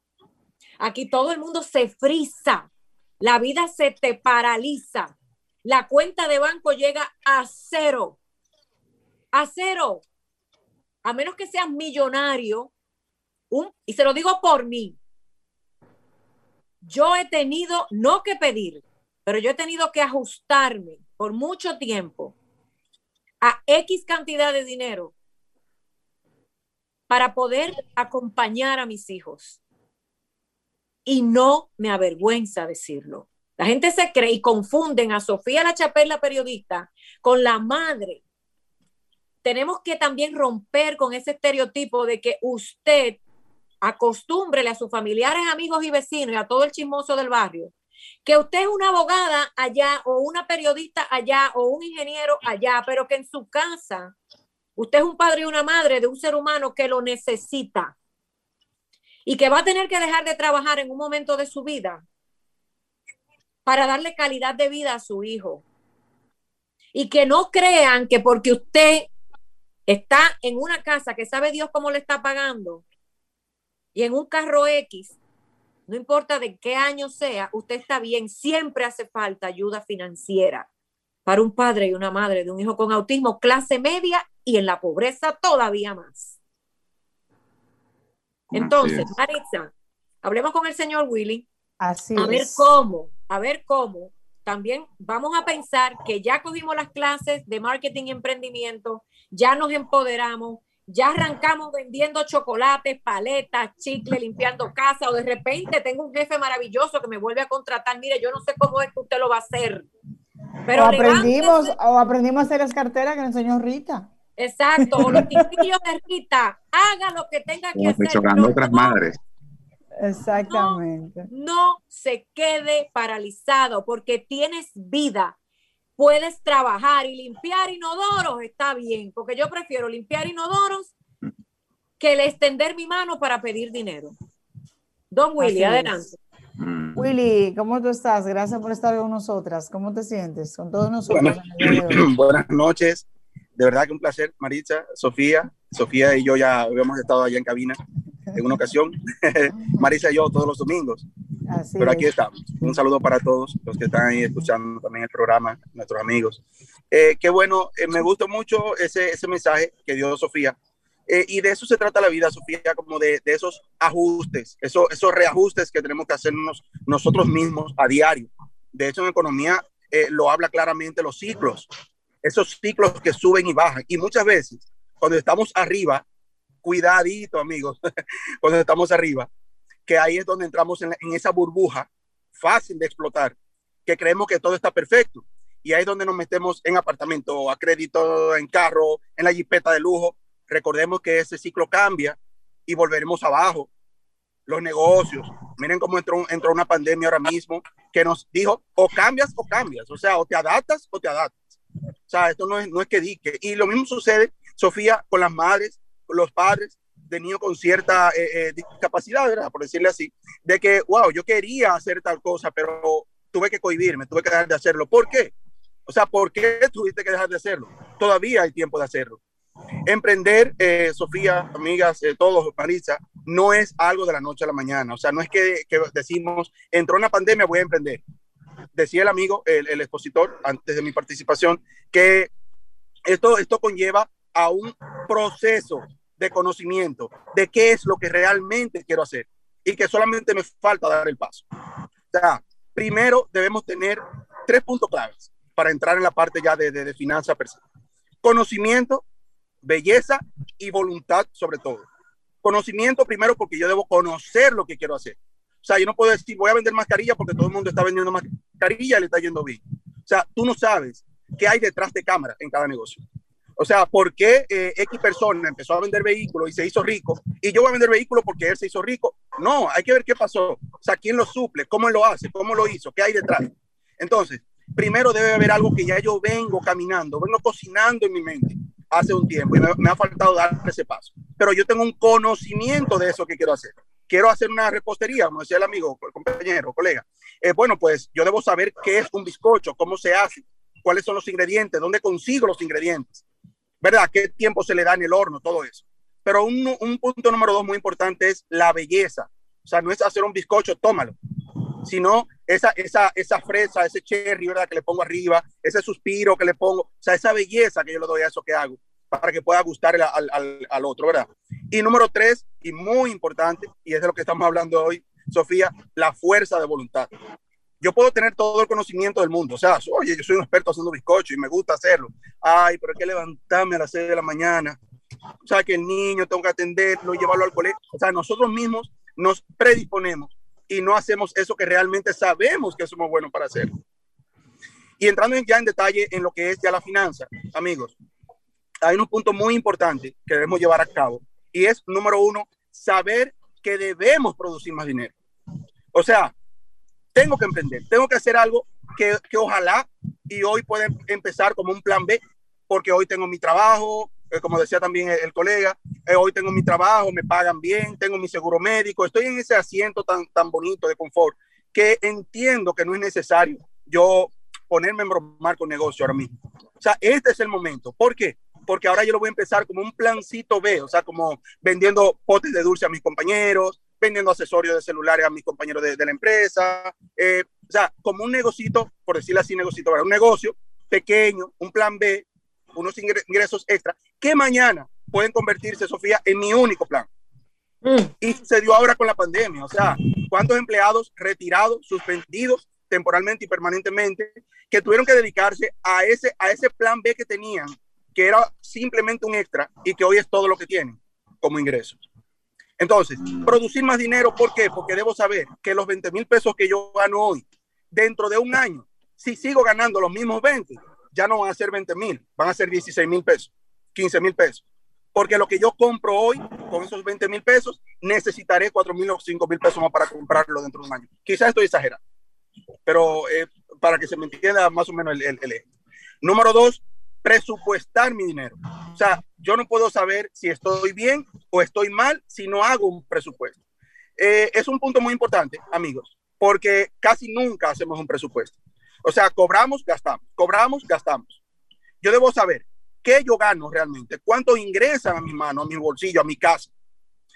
aquí todo el mundo se frisa, la vida se te paraliza, la cuenta de banco llega a cero, a cero, a menos que seas millonario, y se lo digo por mí, yo he tenido, no que pedir, pero yo he tenido que ajustarme por mucho tiempo a X cantidad de dinero para poder acompañar a mis hijos. Y no me avergüenza decirlo. La gente se cree y confunden a Sofía La Chapelle, la periodista, con la madre. Tenemos que también romper con ese estereotipo de que usted acostúmbrele a sus familiares, amigos y vecinos a todo el chismoso del barrio que usted es una abogada allá o una periodista allá o un ingeniero allá, pero que en su casa usted es un padre y una madre de un ser humano que lo necesita y que va a tener que dejar de trabajar en un momento de su vida para darle calidad de vida a su hijo. Y que no crean que porque usted está en una casa que sabe Dios cómo le está pagando y en un carro X, no importa de qué año sea, usted está bien, siempre hace falta ayuda financiera para un padre y una madre de un hijo con autismo, clase media y en la pobreza todavía más. Entonces, Maritza, hablemos con el señor Willy. Así a ver cómo, a ver cómo. También vamos a pensar que ya cogimos las clases de marketing y emprendimiento, ya nos empoderamos, ya arrancamos vendiendo chocolates, paletas, chicle, limpiando casa, o de repente tengo un jefe maravilloso que me vuelve a contratar. Mire, yo no sé cómo es que usted lo va a hacer. Pero o aprendimos, o aprendimos a hacer las carteras que nos enseñó Rita. Exacto, o los títulos de Rita, haga lo que tenga que hacer. Chocando otras madres. Exactamente. no se quede paralizado porque tienes vida puedes trabajar y limpiar inodoros, está bien, porque yo prefiero limpiar inodoros que el extender mi mano para pedir dinero. Don Willy, adelante. Mm. Willy, ¿cómo tú estás? Gracias por estar con nosotras. ¿Cómo te sientes con todos nosotros? Buenas, noches. De verdad que un placer, Maritza, Sofía. Sofía y yo ya habíamos estado allá en cabina. en una ocasión. Marisa y yo todos los domingos. Así Pero aquí es. estamos. Un saludo para todos los que están ahí escuchando también el programa, nuestros amigos. Eh, qué bueno, eh, me gustó mucho ese, ese mensaje que dio Sofía. Eh, y de eso se trata la vida, Sofía, como de, de esos ajustes, esos, esos reajustes que tenemos que hacernos nosotros mismos a diario. De hecho, en economía eh, lo habla claramente los ciclos, esos ciclos que suben y bajan. Y muchas veces, cuando estamos arriba, cuidadito, amigos, cuando estamos arriba, que ahí es donde entramos en, esa burbuja fácil de explotar, que creemos que todo está perfecto. Y ahí es donde nos metemos en apartamento, a crédito, en carro, en la jipeta de lujo. Recordemos que ese ciclo cambia y volveremos abajo. Los negocios, miren cómo entró, entró una pandemia ahora mismo que nos dijo o cambias o cambias, o sea, o te adaptas o te adaptas. O sea, esto no es, no es que dique. Y lo mismo sucede, Sofía, con las madres, con los padres de niños con cierta eh, eh, discapacidad. Por decirle así, de que, wow, yo quería hacer tal cosa, pero tuve que cohibirme, tuve que dejar de hacerlo. ¿Por qué? O sea, ¿por qué tuviste que dejar de hacerlo? Todavía hay tiempo de hacerlo. Emprender, eh, Sofía, amigas, eh, todos, Marisa, no es algo de la noche a la mañana. O sea, no es que, que decimos, entró una pandemia, voy a emprender. Decía el amigo, el, el expositor, antes de mi participación, que esto, esto conlleva a un proceso de conocimiento de qué es lo que realmente quiero hacer y que solamente me falta dar el paso. O primero debemos tener tres puntos claves para entrar en la parte ya de, de, de finanzas per se. Conocimiento, belleza y voluntad sobre todo. Conocimiento primero porque yo debo conocer lo que quiero hacer. O sea, yo no puedo decir voy a vender mascarilla porque todo el mundo está vendiendo mascarilla y le está yendo bien. O sea, tú no sabes qué hay detrás de cámara en cada negocio. O sea, ¿por qué eh, X persona empezó a vender vehículos y se hizo rico? Y yo voy a vender vehículos porque él se hizo rico. No, hay que ver qué pasó. O sea, quién lo suple, cómo lo hace, cómo lo hizo, qué hay detrás. Entonces, primero debe haber algo que ya yo vengo caminando, vengo cocinando en mi mente hace un tiempo y me, ha faltado dar ese paso. Pero yo tengo un conocimiento de eso que quiero hacer. Quiero hacer una repostería, como decía el amigo, el compañero, colega. Eh, bueno, pues yo debo saber qué es un bizcocho, cómo se hace, cuáles son los ingredientes, dónde consigo los ingredientes, ¿verdad? ¿Qué tiempo se le da en el horno? Todo eso. Pero un, un punto número dos muy importante es la belleza. O sea, no es hacer un bizcocho, tómalo, sino esa, esa, esa fresa, ese cherry, ¿verdad? Que le pongo arriba, ese suspiro que le pongo, o sea, esa belleza que yo le doy a eso que hago para que pueda gustar al, al, al otro, ¿verdad? Y número tres, y muy importante, y es de lo que estamos hablando hoy, Sofía, la fuerza de voluntad. Yo puedo tener todo el conocimiento del mundo, o sea, oye, yo soy un experto haciendo bizcocho y me gusta hacerlo. Ay, pero hay que levantarme a las seis de la mañana. O sea, que el niño tengo que atenderlo, llevarlo al colegio. O sea, nosotros mismos nos predisponemos y no hacemos eso que realmente sabemos que somos buenos para hacer. Y entrando ya en detalle en lo que es ya la finanza, amigos, hay un punto muy importante que debemos llevar a cabo y es, número uno, saber que debemos producir más dinero. O sea, tengo que emprender, tengo que hacer algo que, que ojalá y hoy pueden empezar como un plan B, porque hoy tengo mi trabajo, eh, como decía también el, el colega, eh, hoy tengo mi trabajo, me pagan bien, tengo mi seguro médico, estoy en ese asiento tan, tan bonito de confort que entiendo que no es necesario yo ponerme en bromar con negocio ahora mismo. O sea, este es el momento. ¿Por qué? Porque ahora yo lo voy a empezar como un plancito B, o sea, como vendiendo potes de dulce a mis compañeros, vendiendo accesorios de celulares a mis compañeros de, de la empresa, eh, o sea, como un negocito, por decirlo así, negocito, un negocio pequeño, un plan B, unos ingresos extra, que mañana pueden convertirse, Sofía, en mi único plan. Mm. Y se dio ahora con la pandemia, o sea, ¿cuántos empleados retirados, suspendidos temporalmente y permanentemente, que tuvieron que dedicarse a ese, a ese plan B que tenían, que era simplemente un extra y que hoy es todo lo que tienen como ingresos? Entonces, producir más dinero, ¿por qué? Porque debo saber que los 20 mil pesos que yo gano hoy, dentro de un año, si sigo ganando los mismos 20, ya no van a ser 20 mil, van a ser 16 mil pesos, 15 mil pesos. Porque lo que yo compro hoy con esos 20 mil pesos, necesitaré 4 mil o 5 mil pesos más para comprarlo dentro de un año. Quizás estoy exagerando, pero eh, para que se me entienda más o menos el, el, el. Número dos, presupuestar mi dinero. O sea, yo no puedo saber si estoy bien o estoy mal si no hago un presupuesto. Eh, es un punto muy importante, amigos, porque casi nunca hacemos un presupuesto. O sea, cobramos, gastamos, cobramos, gastamos. Yo debo saber qué yo gano realmente, cuánto ingresan a mi mano, a mi bolsillo, a mi casa.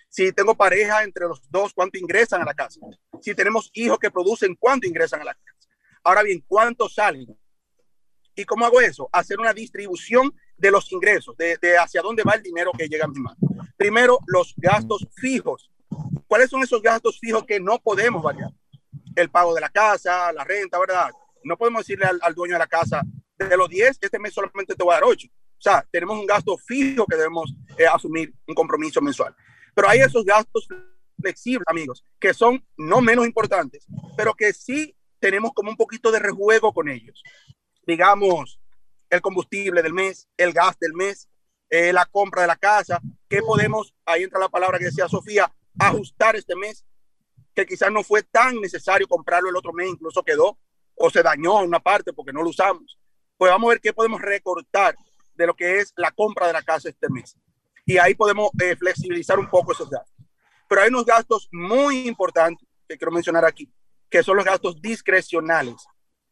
Si tengo pareja entre los dos, ¿cuánto ingresan a la casa? Si tenemos hijos que producen, ¿cuánto ingresan a la casa? Ahora bien, ¿cuánto salen? ¿Y cómo hago eso? Hacer una distribución de los ingresos, de, de hacia dónde va el dinero que llega a mi mano. Primero, los gastos fijos. ¿Cuáles son esos gastos fijos que no podemos variar? El pago de la casa, la renta, ¿verdad? No podemos decirle al, al dueño de la casa, de los 10, este mes solamente te voy a dar 8. O sea, tenemos un gasto fijo que debemos eh, asumir, un compromiso mensual. Pero hay esos gastos flexibles, amigos, que son no menos importantes, pero que sí tenemos como un poquito de rejuego con ellos. Digamos, el combustible del mes, el gas del mes, eh, la compra de la casa, ¿qué podemos, ahí entra la palabra que decía Sofía, ajustar este mes, que quizás no fue tan necesario comprarlo el otro mes, incluso quedó o se dañó una parte porque no lo usamos. Pues vamos a ver qué podemos recortar de lo que es la compra de la casa este mes. Y ahí podemos eh, flexibilizar un poco esos gastos. Pero hay unos gastos muy importantes que quiero mencionar aquí, que son los gastos discrecionales.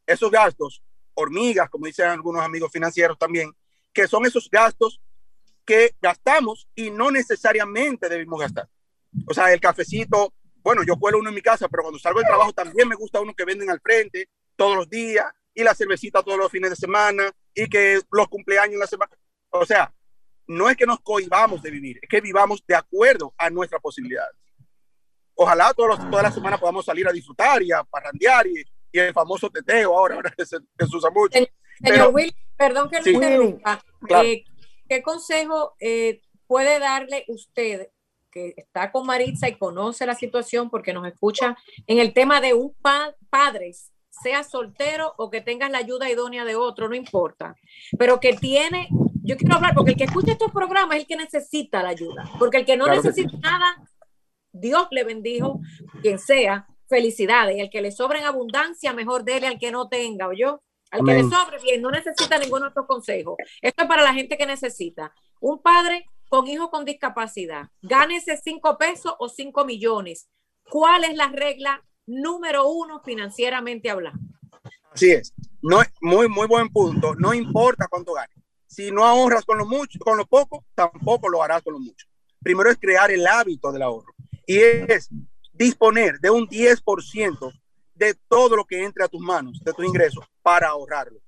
Esos gastos, hormigas, como dicen algunos amigos financieros también, que son esos gastos que gastamos y no necesariamente debemos gastar. O sea, el cafecito, bueno, yo cuelo uno en mi casa, pero cuando salgo del trabajo también me gusta uno que venden al frente todos los días y la cervecita todos los fines de semana y que los cumpleaños en la semana. O sea, no es que nos cohibamos de vivir, es que vivamos de acuerdo a nuestras posibilidades. Ojalá todos los, toda la semana podamos salir a disfrutar y a parrandear y, y el famoso teteo ahora, ahora que se, que se usa mucho. Señor Pero- Will, perdón que Sí. le interrumpa. Claro. Eh, ¿Qué consejo eh, puede darle usted que está con Maritza y conoce la situación porque nos escucha en el tema de un pa- padres, sea soltero o que tengas la ayuda idónea de otro, no importa, pero que tiene, yo quiero hablar porque el que escucha estos programas es el que necesita la ayuda, porque el que no Claro que necesita nada, Dios le bendijo, quien sea, felicidades, y el que le sobra en abundancia, mejor dele al que no tenga, o yo. Al que le sobre bien, no necesita ningún otro consejo. Esto es para la gente que necesita. Un padre con hijos con discapacidad, gánese cinco pesos o cinco millones. ¿Cuál es la regla número uno financieramente hablando? Así es. No, muy, muy buen punto. No importa cuánto ganes. Si no ahorras con lo mucho, con lo poco, tampoco lo harás con lo mucho. Primero es crear el hábito del ahorro. Y es disponer de un 10% de todo lo que entre a tus manos, de tus ingresos, para ahorrarlo.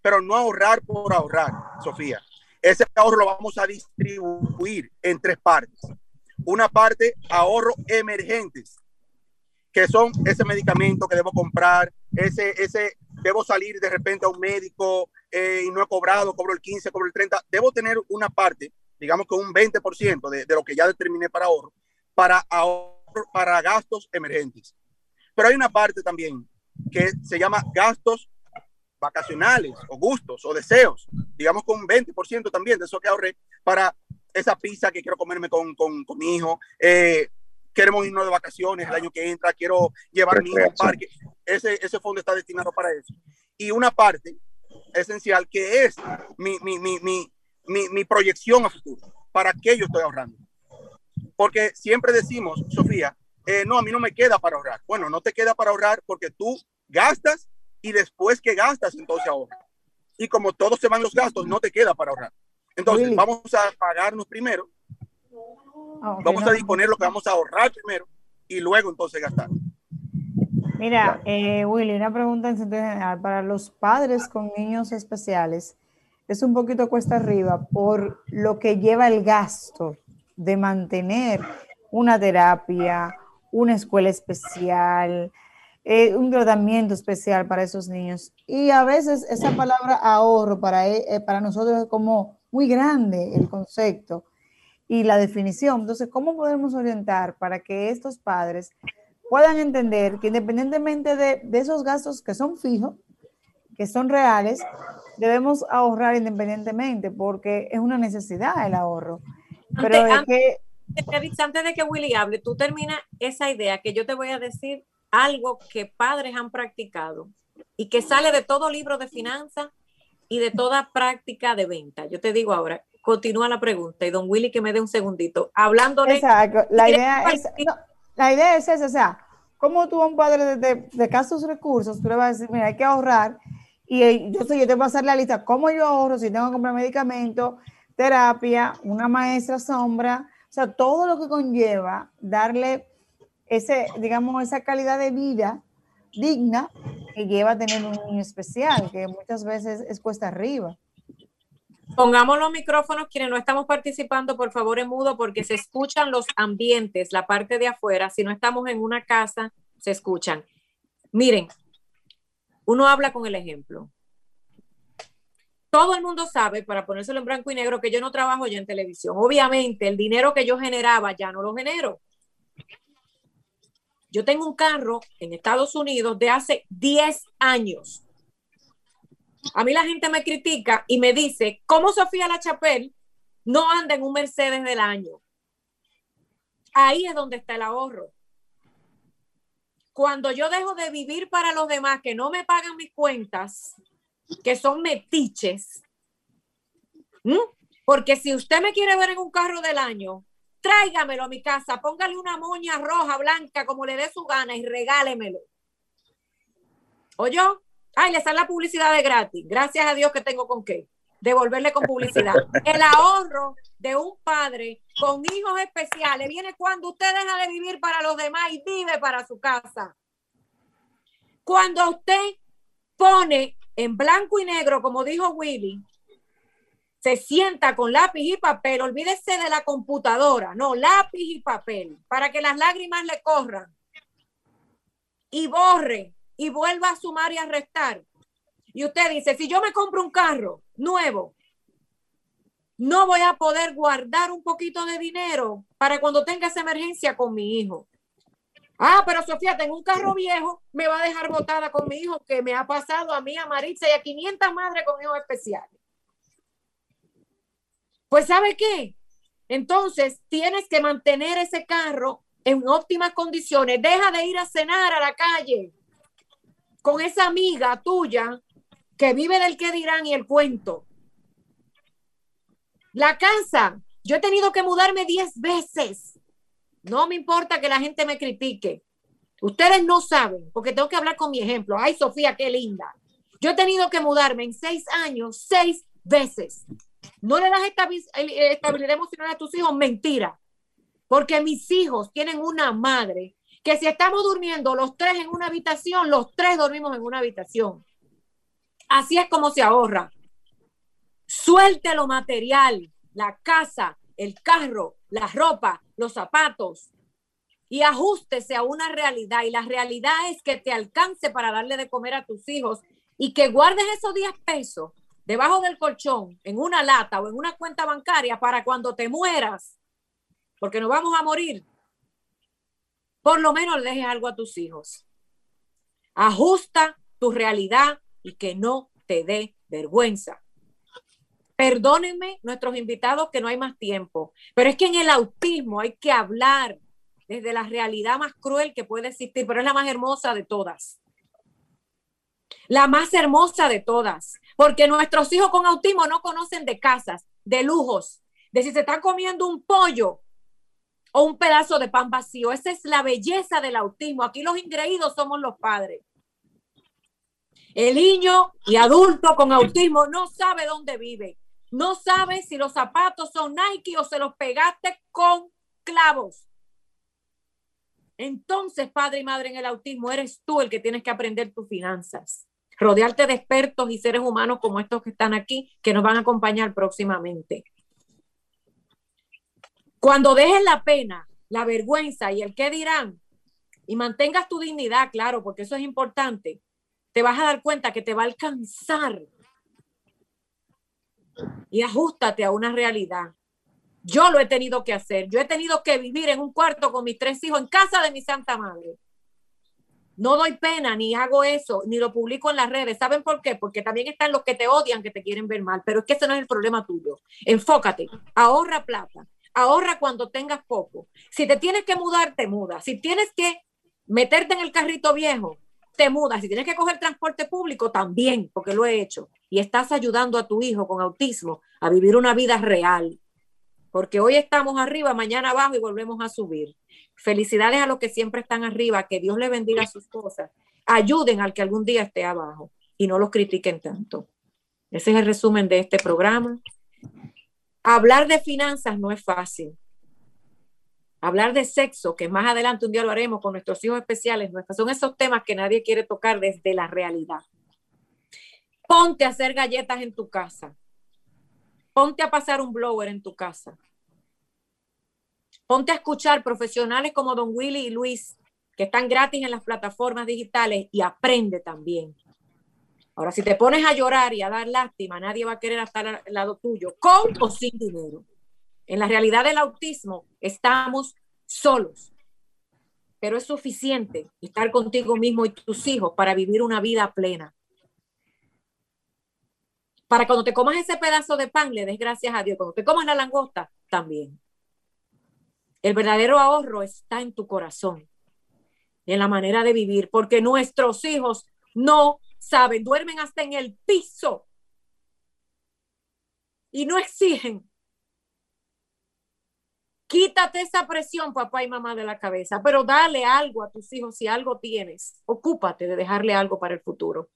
Pero no ahorrar por ahorrar, Sofía. Ese ahorro lo vamos a distribuir en tres partes. Una parte, ahorro emergentes, que son ese medicamento que debo comprar, ese, ese, debo salir de repente a un médico eh, y no he cobrado, cobro el 15, cobro el 30, debo tener una parte, digamos que un 20% de, de lo que ya determiné para ahorro, para ahorro, para gastos emergentes. Pero hay una parte también que se llama gastos vacacionales o gustos o deseos, digamos con un 20% también de eso que ahorré para esa pizza que quiero comerme con, con, con mi hijo, eh, queremos irnos de vacaciones el año que entra, quiero llevar a mi hijo a un parque, ese, ese fondo está destinado para eso. Y una parte esencial que es mi, mi, mi, mi, mi proyección a futuro, para qué yo estoy ahorrando. Porque siempre decimos, Sofía, eh, no, a mí no me queda para ahorrar. Bueno, no te queda para ahorrar porque tú gastas y después que gastas, entonces ahorras. Y como todos se van los gastos, no te queda para ahorrar. Entonces, Really? vamos a pagarnos primero, Ah, vamos no. a disponer lo que vamos a ahorrar primero y luego entonces gastar. Mira, eh, Willy, una pregunta en sentido general. Para los padres con niños especiales, es un poquito cuesta arriba por lo que lleva el gasto de mantener una terapia, una escuela especial, eh, un tratamiento especial para esos niños. Y a veces esa palabra ahorro para, e- eh, para nosotros es como muy grande el concepto y la definición. Entonces, ¿cómo podemos orientar para que estos padres puedan entender que independientemente de, de esos gastos que son fijos, que son reales, debemos ahorrar independientemente porque es una necesidad el ahorro. Pero Antes- es que antes de que Willy hable, tú termina esa idea que yo te voy a decir algo que padres han practicado y que sale de todo libro de finanzas y de toda práctica de venta. Yo te digo ahora, continúa la pregunta y don Willy que me dé un segundito. Hablando de... Exacto. La idea es, no, la idea es esa, o sea, como tú a un padre de, de, de escasos recursos, tú le vas a decir, mira, hay que ahorrar, y eh, yo sé, yo te voy a hacer la lista, ¿cómo yo ahorro si tengo que comprar medicamentos, terapia, una maestra sombra? O sea, todo lo que conlleva darle ese, digamos, esa calidad de vida digna que lleva a tener un niño especial, que muchas veces es cuesta arriba. Pongamos los micrófonos, quienes no estamos participando, por favor, en mudo, porque se escuchan los ambientes, la parte de afuera. Si no estamos en una casa, se escuchan. Miren, uno habla con el ejemplo. Todo el mundo sabe, para ponérselo en blanco y negro, que yo no trabajo ya en televisión. Obviamente, el dinero que yo generaba ya no lo genero. Yo tengo un carro en Estados Unidos de hace 10 años a mí la gente me critica y me dice, ¿cómo Sofía La Chapelle no anda en un Mercedes del año? Ahí es donde está el ahorro. Cuando yo dejo de vivir para los demás que no me pagan mis cuentas, que son metiches, porque si usted me quiere ver en un carro del año, tráigamelo a mi casa, póngale una moña roja, blanca, como le dé su gana y regálemelo. ¿O yo? Ay, le sale la publicidad de gratis. Gracias a Dios que tengo con qué. Devolverle con publicidad. El ahorro de un padre con hijos especiales viene cuando usted deja de vivir para los demás y vive para su casa. Cuando usted pone en blanco y negro, como dijo Willy, se sienta con lápiz y papel, olvídese de la computadora, no, lápiz y papel, para que las lágrimas le corran y borre y vuelva a sumar y a restar. Y usted dice, si yo me compro un carro nuevo, no voy a poder guardar un poquito de dinero para cuando tenga esa emergencia con mi hijo. Ah, pero Sofía, tengo un carro viejo, me va a dejar botada con mi hijo, que me ha pasado a mí, a Maritza y a 500 madres con hijos especiales. Pues ¿sabe qué? Entonces tienes que mantener ese carro en óptimas condiciones. Deja de ir a cenar a la calle con esa amiga tuya que vive del que dirán y el cuento. La casa, yo he tenido que mudarme 10 veces. No me importa que la gente me critique. Ustedes no saben, porque tengo que hablar con mi ejemplo. Ay, Sofía, qué linda. Yo he tenido que mudarme en seis años, seis veces. No le das estabilidad emocional a tus hijos, mentira. Porque mis hijos tienen una madre que si estamos durmiendo los tres en una habitación, los tres dormimos en una habitación. Así es como se ahorra. Suelte lo material, la casa, el carro, la ropa, los zapatos y ajustese a una realidad. Y la realidad es que te alcance para darle de comer a tus hijos y que guardes esos 10 pesos debajo del colchón, en una lata o en una cuenta bancaria para cuando te mueras, porque nos vamos a morir, por lo menos dejes algo a tus hijos. Ajusta tu realidad y que no te dé vergüenza. Perdónenme nuestros invitados que no hay más tiempo, pero es que en el autismo hay que hablar desde la realidad más cruel que puede existir, pero es la más hermosa de todas. La más hermosa de todas, porque nuestros hijos con autismo no conocen de casas, de lujos, de si se están comiendo un pollo o un pedazo de pan vacío. Esa es la belleza del autismo. Aquí los ingreídos somos los padres. El niño y adulto con autismo no sabe dónde vive. No sabe si los zapatos son Nike o se los pegaste con clavos. Entonces, padre y madre en el autismo, eres tú el que tienes que aprender tus finanzas. Rodearte de expertos y seres humanos como estos que están aquí, que nos van a acompañar próximamente. Cuando dejes la pena, la vergüenza y el qué dirán, y mantengas tu dignidad, claro, porque eso es importante, te vas a dar cuenta que te va a alcanzar. Y ajustate a una realidad. Yo lo he tenido que hacer. Yo he tenido que vivir en un cuarto con mis tres hijos en casa de mi Santa Madre. No doy pena, ni hago eso, ni lo publico en las redes. ¿Saben por qué? Porque también están los que te odian, que te quieren ver mal. Pero es que ese no es el problema tuyo. Enfócate, ahorra plata, ahorra cuando tengas poco. Si te tienes que mudar, te mudas. Si tienes que meterte en el carrito viejo, te mudas. Si tienes que coger transporte público, también, porque lo he hecho. Y estás ayudando a tu hijo con autismo a vivir una vida real. Porque hoy estamos arriba, mañana abajo y volvemos a subir. Felicidades a los que siempre están arriba, que Dios le bendiga sus cosas. Ayuden al que algún día esté abajo y no los critiquen tanto. Ese es el resumen de este programa. Hablar de finanzas no es fácil. hablar de sexo, que más adelante un día lo haremos con nuestros hijos especiales, son esos temas que nadie quiere tocar desde la realidad. Ponte a hacer galletas en tu casa. Ponte a pasar un blower en tu casa. Ponte a escuchar profesionales como Don Willy y Luis, que están gratis en las plataformas digitales y aprende también. Ahora, si te pones a llorar y a dar lástima, nadie va a querer estar al lado tuyo, con o sin dinero. En la realidad del autismo estamos solos, pero es suficiente estar contigo mismo y tus hijos para vivir una vida plena. Para cuando te comas ese pedazo de pan, le des gracias a Dios. Cuando te comas la langosta, también. El verdadero ahorro está en tu corazón, en la manera de vivir, porque nuestros hijos no saben, duermen hasta en el piso y no exigen Quítate esa presión, papá y mamá, de la cabeza, pero dale algo a tus hijos si algo tienes. Ocúpate de dejarle algo para el futuro.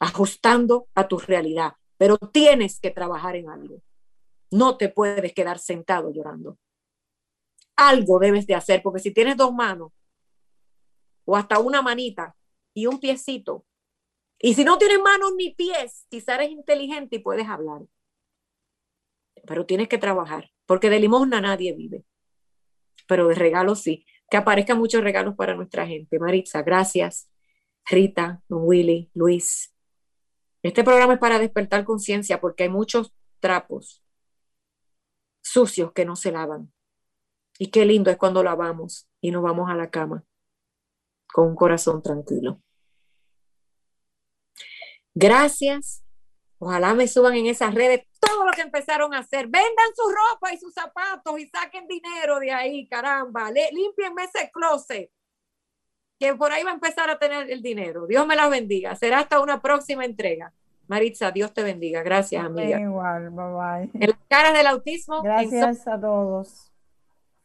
Ajustando a tu realidad, pero tienes que trabajar en algo. No te puedes quedar sentado llorando. Algo debes de hacer, porque si tienes dos manos o hasta una manita y un piecito, y si no tienes manos ni pies, quizás eres inteligente y puedes hablar pero tienes que trabajar, porque de limosna nadie vive, pero de regalos sí. Que aparezcan muchos regalos para nuestra gente. Maritza, gracias. Rita, Willy, Luis. Este programa es para despertar conciencia porque hay muchos trapos sucios que no se lavan. Y qué lindo es cuando lavamos y nos vamos a la cama con un corazón tranquilo. Gracias. Ojalá me suban en esas redes todo lo que empezaron a hacer. Vendan su ropa y sus zapatos y saquen dinero de ahí, caramba. Limpienme ese closet, que por ahí va a empezar a tener el dinero. Dios me las bendiga. Será hasta una próxima entrega. Maritza, Dios te bendiga. Gracias, amiga. Igual, bye bye. En las caras del autismo. Gracias a todos.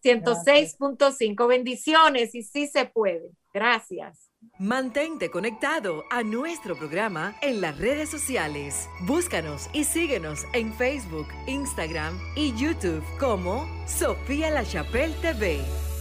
106.5. Bendiciones y sí se puede. Gracias. Mantente conectado a nuestro programa en las redes sociales. Búscanos y síguenos en Facebook, Instagram y YouTube como Sofía La Chapelle TV.